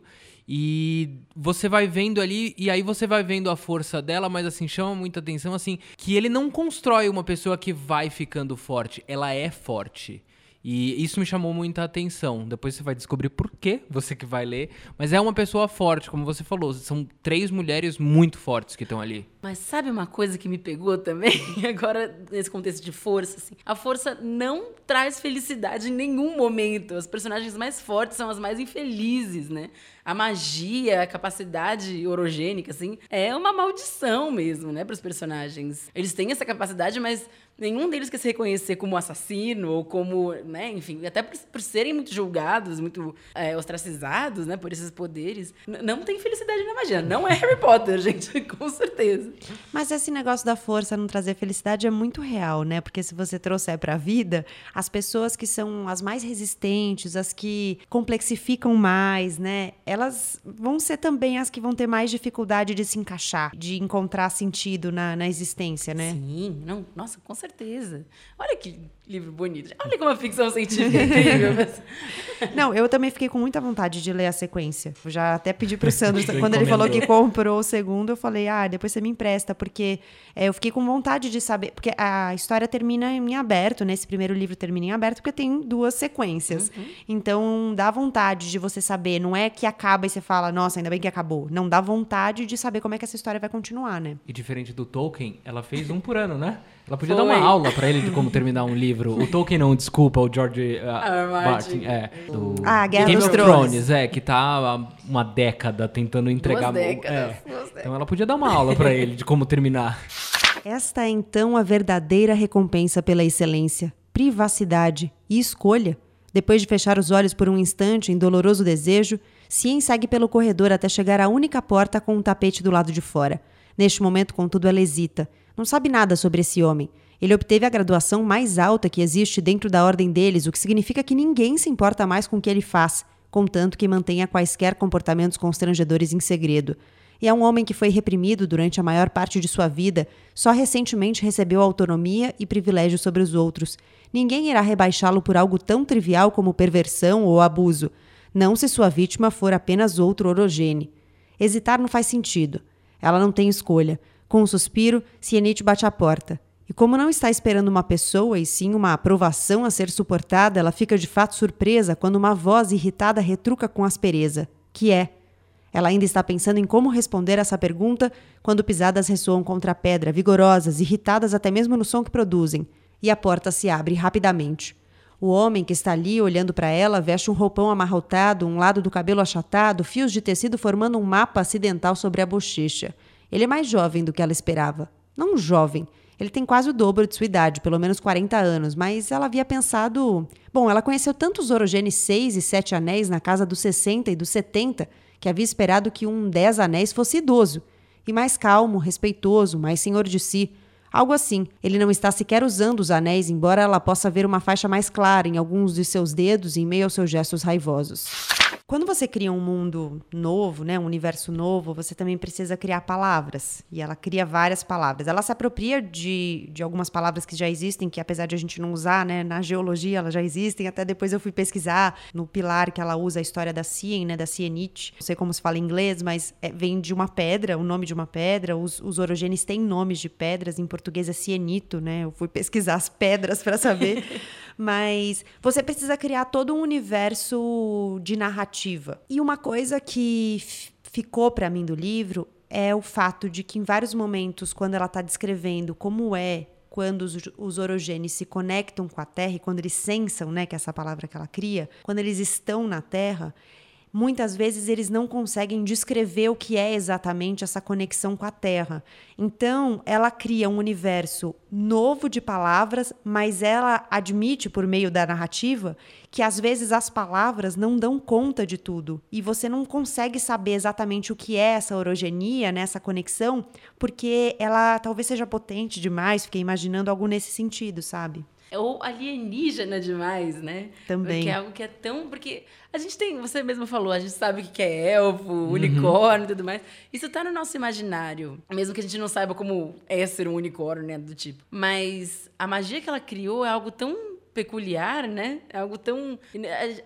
E você vai vendo ali, e aí você vai vendo a força dela, mas assim, chama muita atenção, assim, que ele não constrói uma pessoa que vai ficando forte, ela é forte. E isso me chamou muita atenção. Depois você vai descobrir por quê, você que vai ler. Mas é uma pessoa forte, como você falou. São três mulheres muito fortes que estão ali. Mas sabe uma coisa que me pegou também, [LAUGHS] agora nesse contexto de força? Assim? A força não traz felicidade em nenhum momento. As personagens mais fortes são as mais infelizes, né? A magia, a capacidade orogênica, assim, é uma maldição mesmo, né, para os personagens. Eles têm essa capacidade, mas nenhum deles quer se reconhecer como assassino ou como, né, enfim, até por, por serem muito julgados, muito é, ostracizados, né, por esses poderes. Não tem felicidade na magia. Não é Harry Potter, [LAUGHS] gente, com certeza. Mas esse negócio da força não trazer felicidade é muito real, né? Porque se você trouxer para a vida, as pessoas que são as mais resistentes, as que complexificam mais, né? Vão ser também as que vão ter mais dificuldade de se encaixar, de encontrar sentido na, na existência, né? Sim, não, nossa, com certeza. Olha que livro bonito. Olha como a ficção científica é incrível. [LAUGHS] Não, eu também fiquei com muita vontade de ler a sequência. Eu já até pedi pro Sandro, [LAUGHS] quando ele falou que comprou o segundo, eu falei, ah, depois você me empresta, porque é, eu fiquei com vontade de saber, porque a história termina em aberto, né? Esse primeiro livro termina em aberto, porque tem duas sequências. Uhum. Então, dá vontade de você saber, não é que acaba e você fala, nossa, ainda bem que acabou. Não, dá vontade de saber como é que essa história vai continuar, né? E diferente do Tolkien, ela fez um por ano, né? Ela podia Foi. dar uma aula para ele de como terminar um livro. O [LAUGHS] Tolkien não, desculpa, o George uh, Martin. É, do ah, Guerra Game dos of Thrones. É, que tá há uma década tentando entregar... Duas décadas, é. duas décadas. Então ela podia dar uma aula para ele de como terminar. Esta é então a verdadeira recompensa pela excelência, privacidade e escolha. Depois de fechar os olhos por um instante em doloroso desejo, Cien segue pelo corredor até chegar à única porta com um tapete do lado de fora. Neste momento, contudo, ela hesita não sabe nada sobre esse homem. Ele obteve a graduação mais alta que existe dentro da ordem deles, o que significa que ninguém se importa mais com o que ele faz, contanto que mantenha quaisquer comportamentos constrangedores em segredo. E é um homem que foi reprimido durante a maior parte de sua vida, só recentemente recebeu autonomia e privilégio sobre os outros. Ninguém irá rebaixá-lo por algo tão trivial como perversão ou abuso, não se sua vítima for apenas outro orogene. Hesitar não faz sentido. Ela não tem escolha. Com um suspiro, Cienite bate à porta. E como não está esperando uma pessoa e sim uma aprovação a ser suportada, ela fica de fato surpresa quando uma voz irritada retruca com aspereza: Que é? Ela ainda está pensando em como responder essa pergunta quando pisadas ressoam contra a pedra, vigorosas, irritadas até mesmo no som que produzem, e a porta se abre rapidamente. O homem que está ali olhando para ela veste um roupão amarrotado, um lado do cabelo achatado, fios de tecido formando um mapa acidental sobre a bochecha. Ele é mais jovem do que ela esperava. Não jovem, Ele tem quase o dobro de sua idade, pelo menos 40 anos, mas ela havia pensado. Bom, ela conheceu tantos Orogenes 6 e 7 anéis na casa dos 60 e dos 70 que havia esperado que um 10 anéis fosse idoso e mais calmo, respeitoso, mais senhor de si. Algo assim. Ele não está sequer usando os anéis, embora ela possa ver uma faixa mais clara em alguns de seus dedos em meio aos seus gestos raivosos. Quando você cria um mundo novo, né, um universo novo, você também precisa criar palavras. E ela cria várias palavras. Ela se apropria de, de algumas palavras que já existem, que apesar de a gente não usar, né, na geologia elas já existem. Até depois eu fui pesquisar no pilar que ela usa a história da cien, né, da cienite. Não sei como se fala em inglês, mas é, vem de uma pedra, o nome de uma pedra. Os, os orogenes têm nomes de pedras. Em português é cienito, né? Eu fui pesquisar as pedras para saber. [LAUGHS] mas você precisa criar todo um universo de narrativa. E uma coisa que ficou para mim do livro é o fato de que em vários momentos, quando ela está descrevendo como é quando os, os orogenes se conectam com a Terra e quando eles sensam, né, que é essa palavra que ela cria, quando eles estão na Terra, muitas vezes eles não conseguem descrever o que é exatamente essa conexão com a Terra. Então, ela cria um universo novo de palavras, mas ela admite, por meio da narrativa, que às vezes as palavras não dão conta de tudo. E você não consegue saber exatamente o que é essa orogenia, né, essa conexão, porque ela talvez seja potente demais. Fiquei imaginando algo nesse sentido, sabe? Ou alienígena demais, né? Também. Porque é algo que é tão. Porque a gente tem, você mesmo falou, a gente sabe o que é elfo, uhum. unicórnio e tudo mais. Isso tá no nosso imaginário. Mesmo que a gente não saiba como é ser um unicórnio, né? Do tipo. Mas a magia que ela criou é algo tão peculiar, né? É algo tão.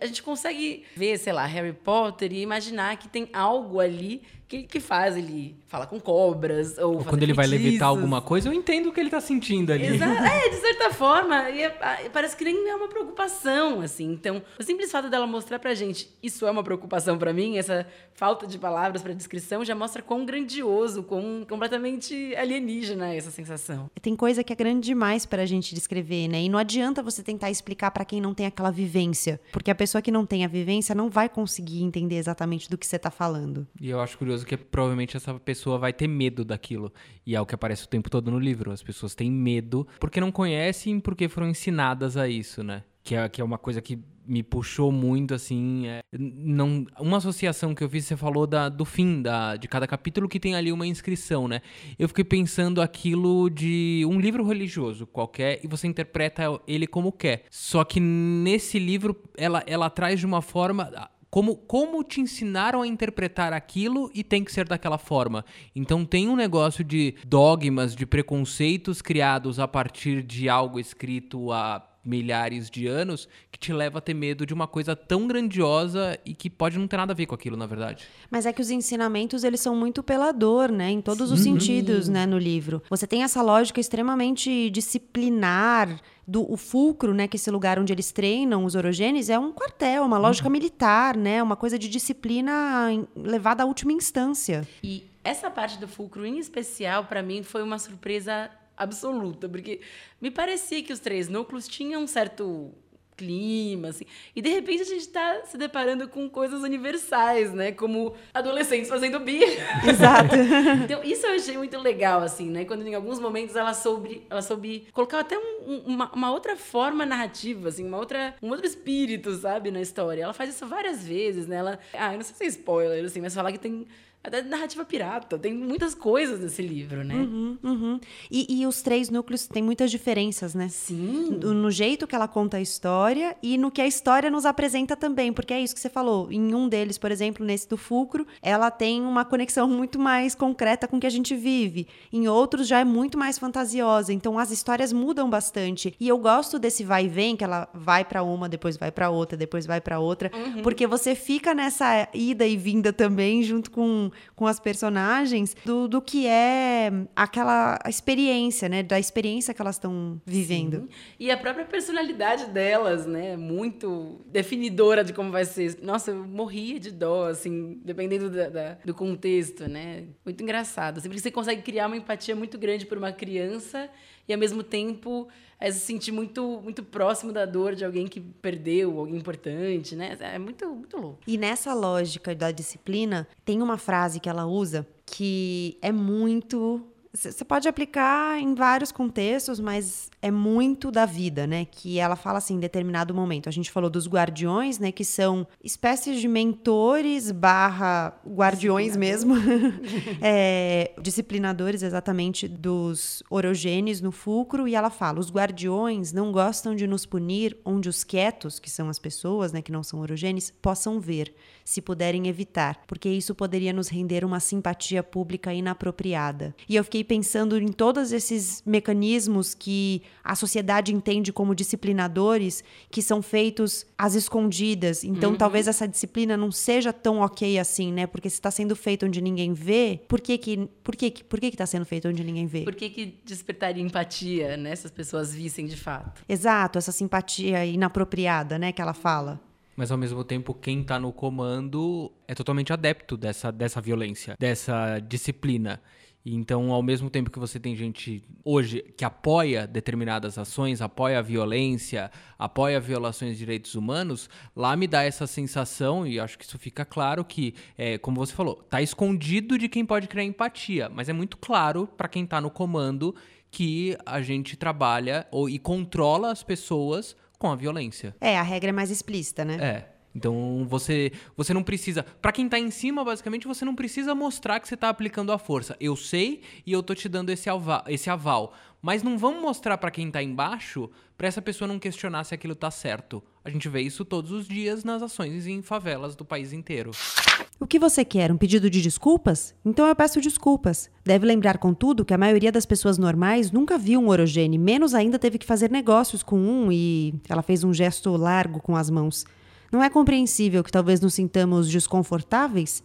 A gente consegue ver, sei lá, Harry Potter e imaginar que tem algo ali que, que faz ele falar com cobras ou, ou quando ele vai levitar alguma coisa, eu entendo o que ele tá sentindo ali. Exato. [LAUGHS] É, de certa forma, e é, parece que nem é uma preocupação, assim. Então, o simples fato dela mostrar pra gente, isso é uma preocupação para mim, essa falta de palavras para descrição já mostra quão grandioso, quão completamente alienígena é essa sensação. Tem coisa que é grande demais pra gente descrever, né? E não adianta você tentar explicar para quem não tem aquela vivência, porque a pessoa que não tem a vivência não vai conseguir entender exatamente do que você tá falando. E eu acho curioso que provavelmente essa pessoa vai ter medo daquilo. E é o que aparece o tempo todo no livro. As pessoas têm medo porque não conhecem, porque foram ensinadas a isso, né? Que é, que é uma coisa que me puxou muito, assim. É, não, uma associação que eu fiz, você falou da, do fim da, de cada capítulo que tem ali uma inscrição, né? Eu fiquei pensando aquilo de um livro religioso qualquer e você interpreta ele como quer. Só que nesse livro ela, ela traz de uma forma como, como te ensinaram a interpretar aquilo e tem que ser daquela forma. Então tem um negócio de dogmas, de preconceitos criados a partir de algo escrito há milhares de anos que te leva a ter medo de uma coisa tão grandiosa e que pode não ter nada a ver com aquilo, na verdade. Mas é que os ensinamentos, eles são muito pela dor, né? Em todos os sentidos, né, no livro. Você tem essa lógica extremamente disciplinar do o fulcro, né, que é esse lugar onde eles treinam os orogenes é um quartel, uma lógica uhum. militar, né, uma coisa de disciplina levada à última instância. E essa parte do fulcro em especial para mim foi uma surpresa absoluta, porque me parecia que os três núcleos tinham um certo clima, assim. E de repente a gente está se deparando com coisas universais, né? Como adolescentes fazendo birra. [LAUGHS] Exato. então, isso eu achei muito legal, assim, né? Quando em alguns momentos ela soube, ela soube colocar até um, uma, uma, outra forma narrativa, assim, uma outra, um outro espírito, sabe, na história. Ela faz isso várias vezes, né? Ela, ah, eu não sei se é spoiler, assim, mas falar que tem até narrativa pirata. Tem muitas coisas nesse livro, né? Uhum, uhum. E, e, os três núcleos têm muitas diferenças, né? Sim. No, no, jeito que ela conta a história e no que a história nos apresenta também. Porque é isso que você falou. Em um deles, por exemplo, nesse do Fulcro, ela tem uma conexão [LAUGHS] muito mais concreta com o que a gente vive. Em outros, já é muito mais fantasiosa. Então, as histórias mudam bastante. E eu gosto desse vai e vem, que ela vai para uma, depois vai para outra, depois vai para outra. Uhum. Porque você fica nessa ida e vinda também, junto com com as personagens do, do que é aquela experiência, né? Da experiência que elas estão vivendo. Sim. E a própria personalidade delas, né? Muito definidora de como vai ser. Nossa, eu morria de dó, assim, dependendo da, da, do contexto, né? Muito engraçado. Sempre que você consegue criar uma empatia muito grande por uma criança e ao mesmo tempo é se sentir muito, muito próximo da dor de alguém que perdeu alguém importante, né? É muito, muito louco. E nessa lógica da disciplina, tem uma frase que ela usa que é muito Você pode aplicar em vários contextos, mas é muito da vida, né? Que ela fala assim, em determinado momento. A gente falou dos guardiões, né? Que são espécies de mentores barra guardiões mesmo. [LAUGHS] [LAUGHS] é, disciplinadores, exatamente, dos orogênios no fulcro. E ela fala, os guardiões não gostam de nos punir onde os quietos, que são as pessoas, né? Que não são orogênios, possam ver, se puderem evitar. Porque isso poderia nos render uma simpatia pública inapropriada. E eu fiquei pensando em todos esses mecanismos que a sociedade entende como disciplinadores, que são feitos às escondidas. Então, uhum. talvez essa disciplina não seja tão ok assim, né? Porque se está sendo feito onde ninguém vê, por que que por que por que está sendo feito onde ninguém vê? Por que que despertaria empatia, né? Se as pessoas vissem de fato. Exato, essa simpatia inapropriada, né? Que ela fala. Mas ao mesmo tempo, quem está no comando é totalmente adepto dessa, dessa violência, dessa disciplina. Então, ao mesmo tempo que você tem gente hoje que apoia determinadas ações, apoia a violência, apoia violações de direitos humanos, lá me dá essa sensação, e acho que isso fica claro, que, é, como você falou, está escondido de quem pode criar empatia, mas é muito claro para quem está no comando que a gente trabalha ou, e controla as pessoas com a violência. É, a regra é mais explícita, né? É. Então você você não precisa, para quem tá em cima, basicamente você não precisa mostrar que você tá aplicando a força. Eu sei e eu tô te dando esse aval, esse aval. Mas não vamos mostrar para quem tá embaixo, para essa pessoa não questionar se aquilo tá certo. A gente vê isso todos os dias nas ações em favelas do país inteiro. O que você quer? Um pedido de desculpas? Então eu peço desculpas. Deve lembrar, contudo, que a maioria das pessoas normais nunca viu um orogene, menos ainda teve que fazer negócios com um e ela fez um gesto largo com as mãos. Não é compreensível que talvez nos sintamos desconfortáveis?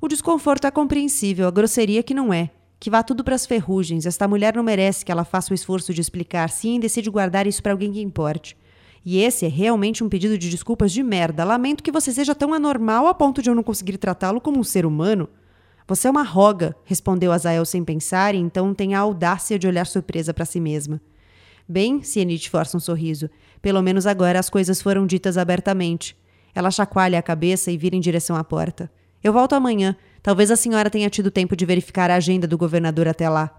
O desconforto é compreensível, a grosseria que não é. Que vá tudo para as ferrugens. Esta mulher não merece que ela faça o esforço de explicar, sim, decide guardar isso para alguém que importe. E esse é realmente um pedido de desculpas de merda. Lamento que você seja tão anormal a ponto de eu não conseguir tratá-lo como um ser humano. Você é uma roga, respondeu Azael sem pensar, e então tem a audácia de olhar surpresa para si mesma. Bem, Cienite força um sorriso. Pelo menos agora as coisas foram ditas abertamente. Ela chacoalha a cabeça e vira em direção à porta. Eu volto amanhã. Talvez a senhora tenha tido tempo de verificar a agenda do governador até lá.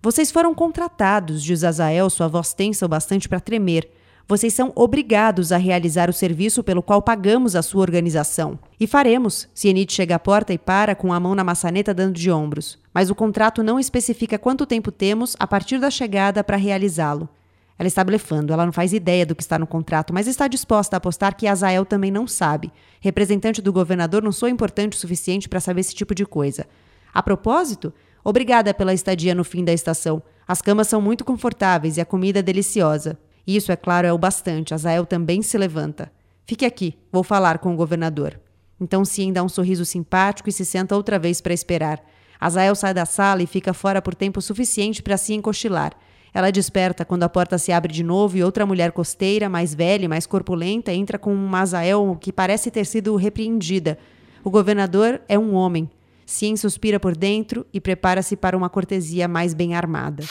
Vocês foram contratados, diz Azael, sua voz tensa o bastante para tremer. Vocês são obrigados a realizar o serviço pelo qual pagamos a sua organização. E faremos. Cienite chega à porta e para, com a mão na maçaneta, dando de ombros. Mas o contrato não especifica quanto tempo temos a partir da chegada para realizá-lo. Ela está blefando, ela não faz ideia do que está no contrato, mas está disposta a apostar que Azael também não sabe. Representante do governador não sou importante o suficiente para saber esse tipo de coisa. A propósito, obrigada pela estadia no fim da estação. As camas são muito confortáveis e a comida é deliciosa. Isso, é claro, é o bastante. Azael também se levanta. Fique aqui, vou falar com o governador. Então Cien dá um sorriso simpático e se senta outra vez para esperar. Azael sai da sala e fica fora por tempo suficiente para se encochilar. Ela desperta quando a porta se abre de novo e outra mulher costeira, mais velha e mais corpulenta, entra com um Mazael que parece ter sido repreendida. O governador é um homem. Cien suspira por dentro e prepara-se para uma cortesia mais bem armada.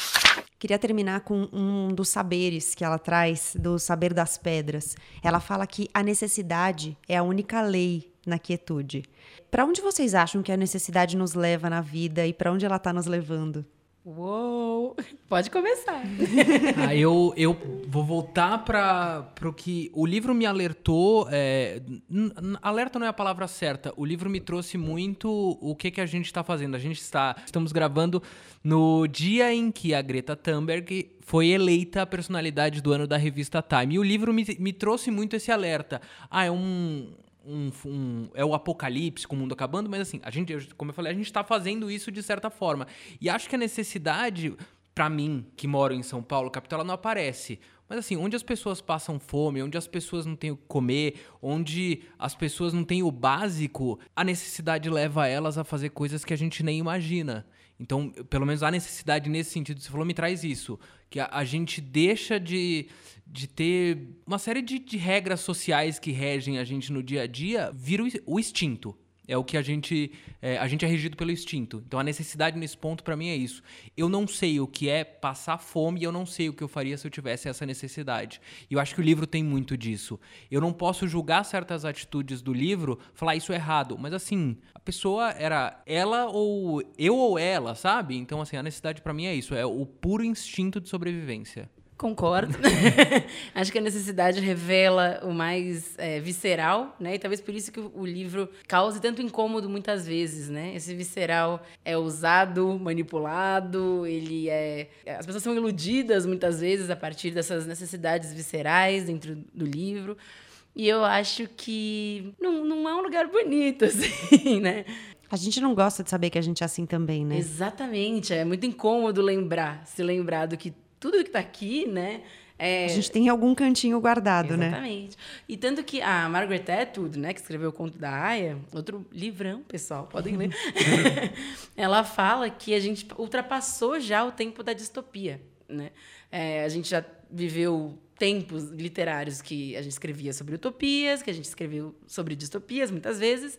Queria terminar com um dos saberes que ela traz, do saber das pedras. Ela fala que a necessidade é a única lei na quietude. Para onde vocês acham que a necessidade nos leva na vida e para onde ela está nos levando? Uou! [LAUGHS] Pode começar. ah, eu, eu vou voltar para o que o livro me alertou. É, alerta não é a palavra certa. O livro me trouxe muito o que, que a gente está fazendo. A gente está estamos gravando no dia em que a Greta Thunberg foi eleita a personalidade do ano da revista Time. E o livro me, me trouxe muito esse alerta. Ah, é um um, um, é o apocalipse com o mundo acabando, mas assim, a gente, como eu falei, a gente está fazendo isso de certa forma. E acho que a necessidade, para mim, que moro em São Paulo, capital, ela não aparece. Mas assim, onde as pessoas passam fome, onde as pessoas não têm o que comer, onde as pessoas não têm o básico, a necessidade leva elas a fazer coisas que a gente nem imagina. Então, pelo menos a necessidade nesse sentido, você falou, me traz isso. Que a, a gente deixa de, de ter uma série de, de, regras sociais que regem a gente no dia a dia, vira o, o instinto. É o que a gente. É, a gente é regido pelo instinto. Então a necessidade nesse ponto, para mim, é isso. Eu não sei o que é passar fome e eu não sei o que eu faria se eu tivesse essa necessidade. E eu acho que o livro tem muito disso. Eu não posso julgar certas atitudes do livro, falar isso é errado. Mas assim, a pessoa era ela ou eu ou ela, sabe? Então, assim, a necessidade para mim é isso. É o puro instinto de sobrevivência. Concordo. [LAUGHS] Acho que a necessidade revela o mais é, visceral, né? E talvez por isso que o livro cause tanto incômodo muitas vezes, né? Esse visceral é usado, manipulado, ele é. As pessoas são iludidas muitas vezes a partir dessas necessidades viscerais dentro do livro. E eu acho que não, não é um lugar bonito, [LAUGHS] assim, né? A gente não gosta de saber que a gente é assim também, né? Exatamente. É muito incômodo lembrar, se lembrar do que tudo que está aqui, né? É... A gente tem algum cantinho guardado, Exatamente. né? Exatamente. E tanto que a Margaret Atwood, né, que escreveu o Conto da Aya, outro livrão, pessoal, podem ler. [LAUGHS] ela fala que a gente ultrapassou já o tempo da distopia, né? É, a gente já viveu tempos literários que a gente escrevia sobre utopias, que a gente escreveu sobre distopias muitas vezes,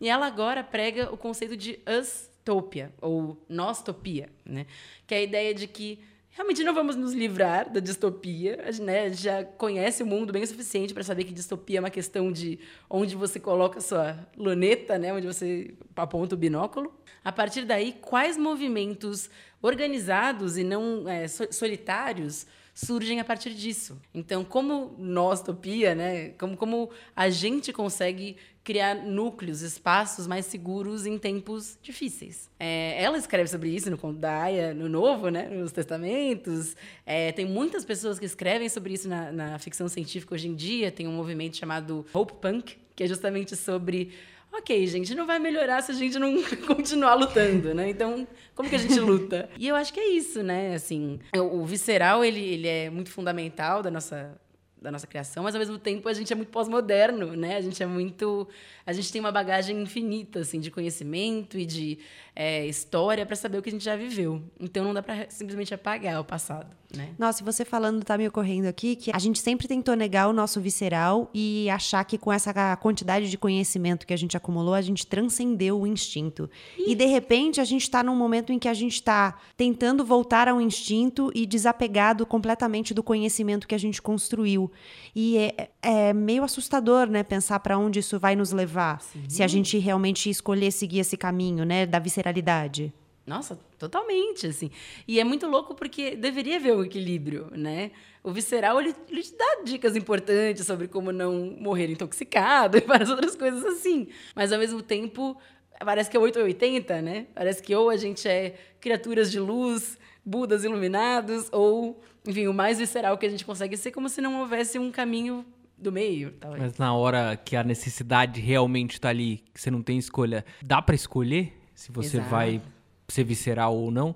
e ela agora prega o conceito de ustopia ou nostopia, né? Que é a ideia de que realmente não vamos nos livrar da distopia, né? Já conhece o mundo bem o suficiente para saber que distopia é uma questão de onde você coloca a sua luneta, né? Onde você aponta o binóculo. A partir daí, quais movimentos organizados e não é, solitários surgem a partir disso. Então, como nós, Topia, né, como, como a gente consegue criar núcleos, espaços mais seguros em tempos difíceis. É, ela escreve sobre isso no Conto da Aya, no Novo, né, nos Testamentos. É, tem muitas pessoas que escrevem sobre isso na, na ficção científica hoje em dia. Tem um movimento chamado Hope Punk, que é justamente sobre ok, gente, não vai melhorar se a gente não [LAUGHS] continuar lutando, né? Então, como que a gente luta? [LAUGHS] E eu acho que é isso, né? Assim, o visceral, ele, ele é muito fundamental da nossa da nossa criação, mas ao mesmo tempo a gente é muito pós-moderno, né? A gente é muito, a gente tem uma bagagem infinita assim de conhecimento e de é, história para saber o que a gente já viveu. Então não dá para simplesmente apagar o passado, né? Nossa, e você falando tá me ocorrendo aqui que a gente sempre tentou negar o nosso visceral e achar que com essa quantidade de conhecimento que a gente acumulou, a gente transcendeu o instinto. E, e de repente a gente está num momento em que a gente está tentando voltar ao instinto e desapegado completamente do conhecimento que a gente construiu. E é, é meio assustador, né, pensar para onde isso vai nos levar, Sim. se a gente realmente escolher seguir esse caminho, né, da visceralidade. Nossa, totalmente, assim. E é muito louco porque deveria haver um equilíbrio, né? O visceral, ele, ele te dá dicas importantes sobre como não morrer intoxicado [LAUGHS] e várias outras coisas assim. Mas, ao mesmo tempo, parece que é 8 ou 80, né? Parece que ou a gente é criaturas de luz, budas iluminados, ou enfim, o mais visceral que a gente consegue ser, como se não houvesse um caminho do meio. Talvez. Mas na hora que a necessidade realmente está ali, que você não tem escolha, dá para escolher se você Exato. vai ser visceral ou não?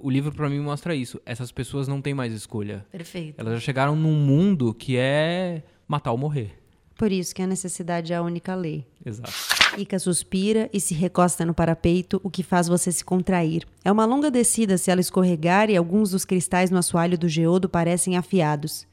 O livro para mim mostra isso. Essas pessoas não têm mais escolha. Perfeito. Elas já chegaram num mundo que é matar ou morrer. Por isso que a necessidade é a única lei. Exato. Ica suspira e se recosta no parapeito, o que faz você se contrair. É uma longa descida se ela escorregar e alguns dos cristais no assoalho do geodo parecem afiados.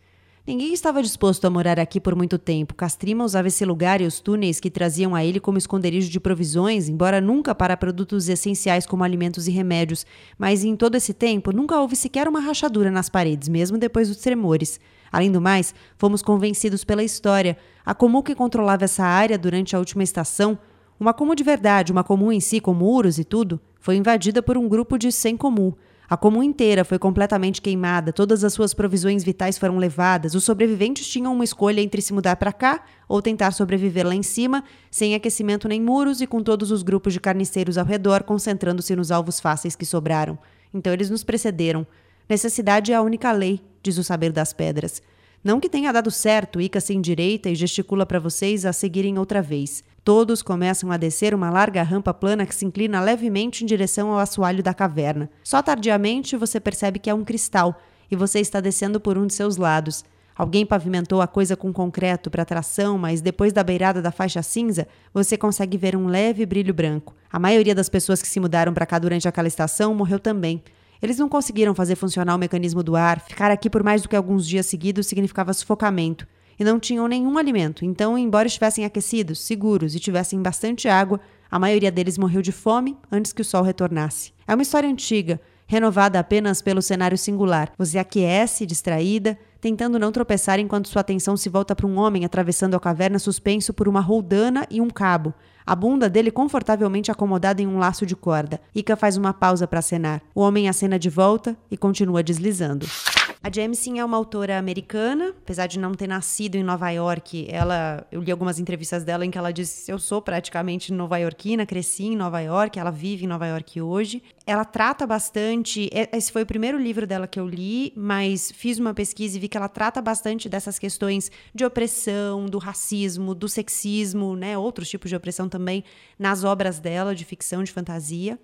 Ninguém estava disposto a morar aqui por muito tempo. Castrima usava esse lugar e os túneis que traziam a ele como esconderijo de provisões, embora nunca para produtos essenciais como alimentos e remédios. Mas em todo esse tempo, nunca houve sequer uma rachadura nas paredes, mesmo depois dos tremores. Além do mais, fomos convencidos pela história. A Comum que controlava essa área durante a última estação, uma comum de verdade, uma comum em si, com muros e tudo, foi invadida por um grupo de sem comum. A comum inteira foi completamente queimada, todas as suas provisões vitais foram levadas. Os sobreviventes tinham uma escolha entre se mudar para cá ou tentar sobreviver lá em cima, sem aquecimento nem muros e com todos os grupos de carniceiros ao redor concentrando-se nos alvos fáceis que sobraram. Então eles nos precederam. Necessidade é a única lei, diz o saber das pedras. Não que tenha dado certo, Ica se endireita e gesticula para vocês a seguirem outra vez. Todos começam a descer uma larga rampa plana que se inclina levemente em direção ao assoalho da caverna. Só tardiamente você percebe que é um cristal e você está descendo por um de seus lados. Alguém pavimentou a coisa com concreto para tração, mas depois da beirada da faixa cinza, você consegue ver um leve brilho branco. A maioria das pessoas que se mudaram para cá durante aquela estação morreu também. Eles não conseguiram fazer funcionar o mecanismo do ar. Ficar aqui por mais do que alguns dias seguidos significava sufocamento e não tinham nenhum alimento. Então, embora estivessem aquecidos, seguros e tivessem bastante água, A maioria deles morreu de fome antes que o sol retornasse. É uma história antiga, renovada apenas pelo cenário singular. Você aquece, distraída, tentando não tropeçar enquanto sua atenção se volta para um homem atravessando a caverna suspenso por uma roldana e um cabo. A bunda dele confortavelmente acomodada em um laço de corda. Ika faz uma pausa para acenar. O homem acena de volta e continua deslizando. A Jamieson é uma autora americana, apesar de não ter nascido em Nova York. Ela, eu li algumas entrevistas dela em que ela disse: "Eu sou praticamente nova-iorquina, cresci em Nova York, ela vive em Nova York hoje". Ela trata bastante, esse foi o primeiro livro dela que eu li, mas fiz uma pesquisa e vi que ela trata bastante dessas questões de opressão, do racismo, do sexismo, né, outros tipos de opressão também nas obras dela de ficção, de fantasia.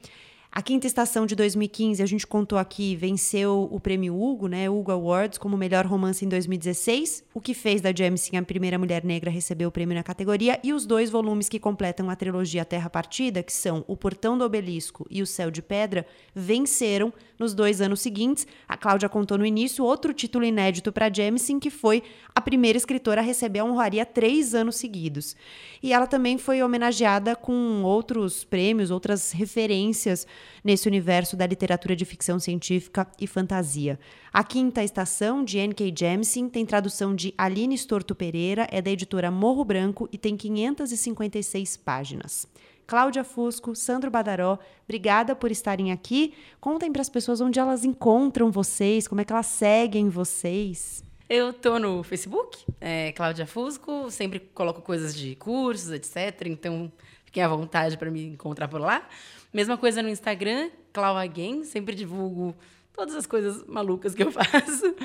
A quinta estação de 2015, a gente contou aqui, venceu o prêmio Hugo, né, Hugo Awards, como melhor romance em 2016, o que fez da Jamieson a primeira mulher negra a receber o prêmio na categoria, e os dois volumes que completam a trilogia Terra Partida, que são O Portão do Obelisco e O Céu de Pedra, venceram nos dois anos seguintes. A Cláudia contou no início outro título inédito para Jamieson, que foi a primeira escritora a receber a honraria três anos seguidos. E ela também foi homenageada com outros prêmios, outras referências nesse universo da literatura de ficção científica e fantasia. A quinta estação, de N.K. Jemisin, tem tradução de Aline Storto Pereira, é da editora Morro Branco e tem 556 páginas. Cláudia Fusco, Sandro Badaró, obrigada por estarem aqui. Contem para as pessoas onde elas encontram vocês, como é que elas seguem vocês. Eu tô no Facebook, é, Cláudia Fusco, sempre coloco coisas de cursos, etc. Então, fiquem à vontade para me encontrar por lá. Mesma coisa no Instagram, Clau Again, sempre divulgo todas as coisas malucas que eu [LAUGHS] faço.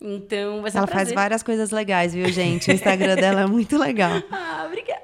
Então, vai ser Ela um faz várias coisas legais, viu, gente? O Instagram dela é muito legal. [LAUGHS] ah, obrigada.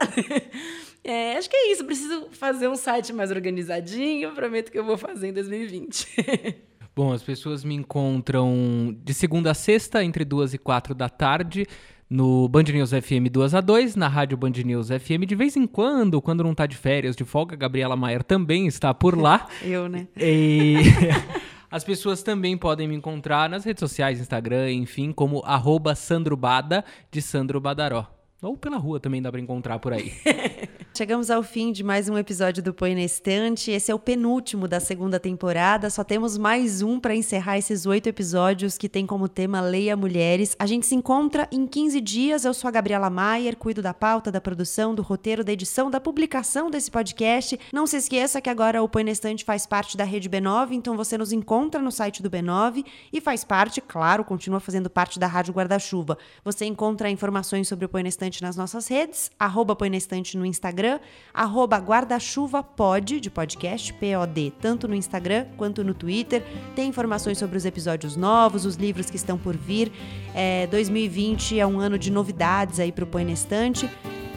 É, acho que é isso. Preciso fazer um site mais organizadinho. Prometo que eu vou fazer em 2020. [LAUGHS] Bom, as pessoas me encontram de segunda a sexta, entre duas e quatro da tarde, no Band News FM 2 a 2, na Rádio Band News FM. De vez em quando, quando não tá de férias, de folga, Gabriela Maier também está por lá. [LAUGHS] Eu, né? E... [LAUGHS] As pessoas também podem me encontrar nas redes sociais, Instagram, enfim, como arroba Sandro Bada, de Sandro Badaró. Ou pela rua também dá para encontrar por aí. [LAUGHS] Chegamos ao fim de mais um episódio do Põe na Estante. Esse é o penúltimo da segunda temporada. Só temos mais um para encerrar esses oito episódios que tem como tema Leia Mulheres. A gente se encontra em 15 dias. Eu sou a Gabriela Maier, cuido da pauta, da produção, do roteiro, da edição, da publicação desse podcast. Não se esqueça que agora o Põe na Estante faz parte da rede B9, então você nos encontra no site do B9 e faz parte, claro, continua fazendo parte da Rádio Guarda-Chuva. Você encontra informações sobre o Põe na Estante nas nossas redes, arroba Põe na Estante no Instagram Instagram, arroba guarda-chuva pod, de podcast, P-O-D, tanto no Instagram quanto no Twitter. Tem informações sobre os episódios novos, os livros que estão por vir. É, 2020 é um ano de novidades aí para o Põe na Estante.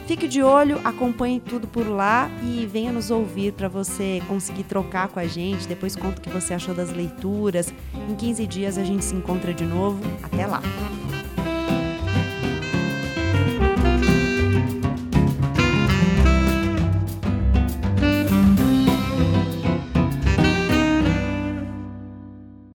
Fique de olho, acompanhe tudo por lá e venha nos ouvir para você conseguir trocar com a gente. Depois conta o que você achou das leituras. Em 15 dias a gente se encontra de novo. Até lá!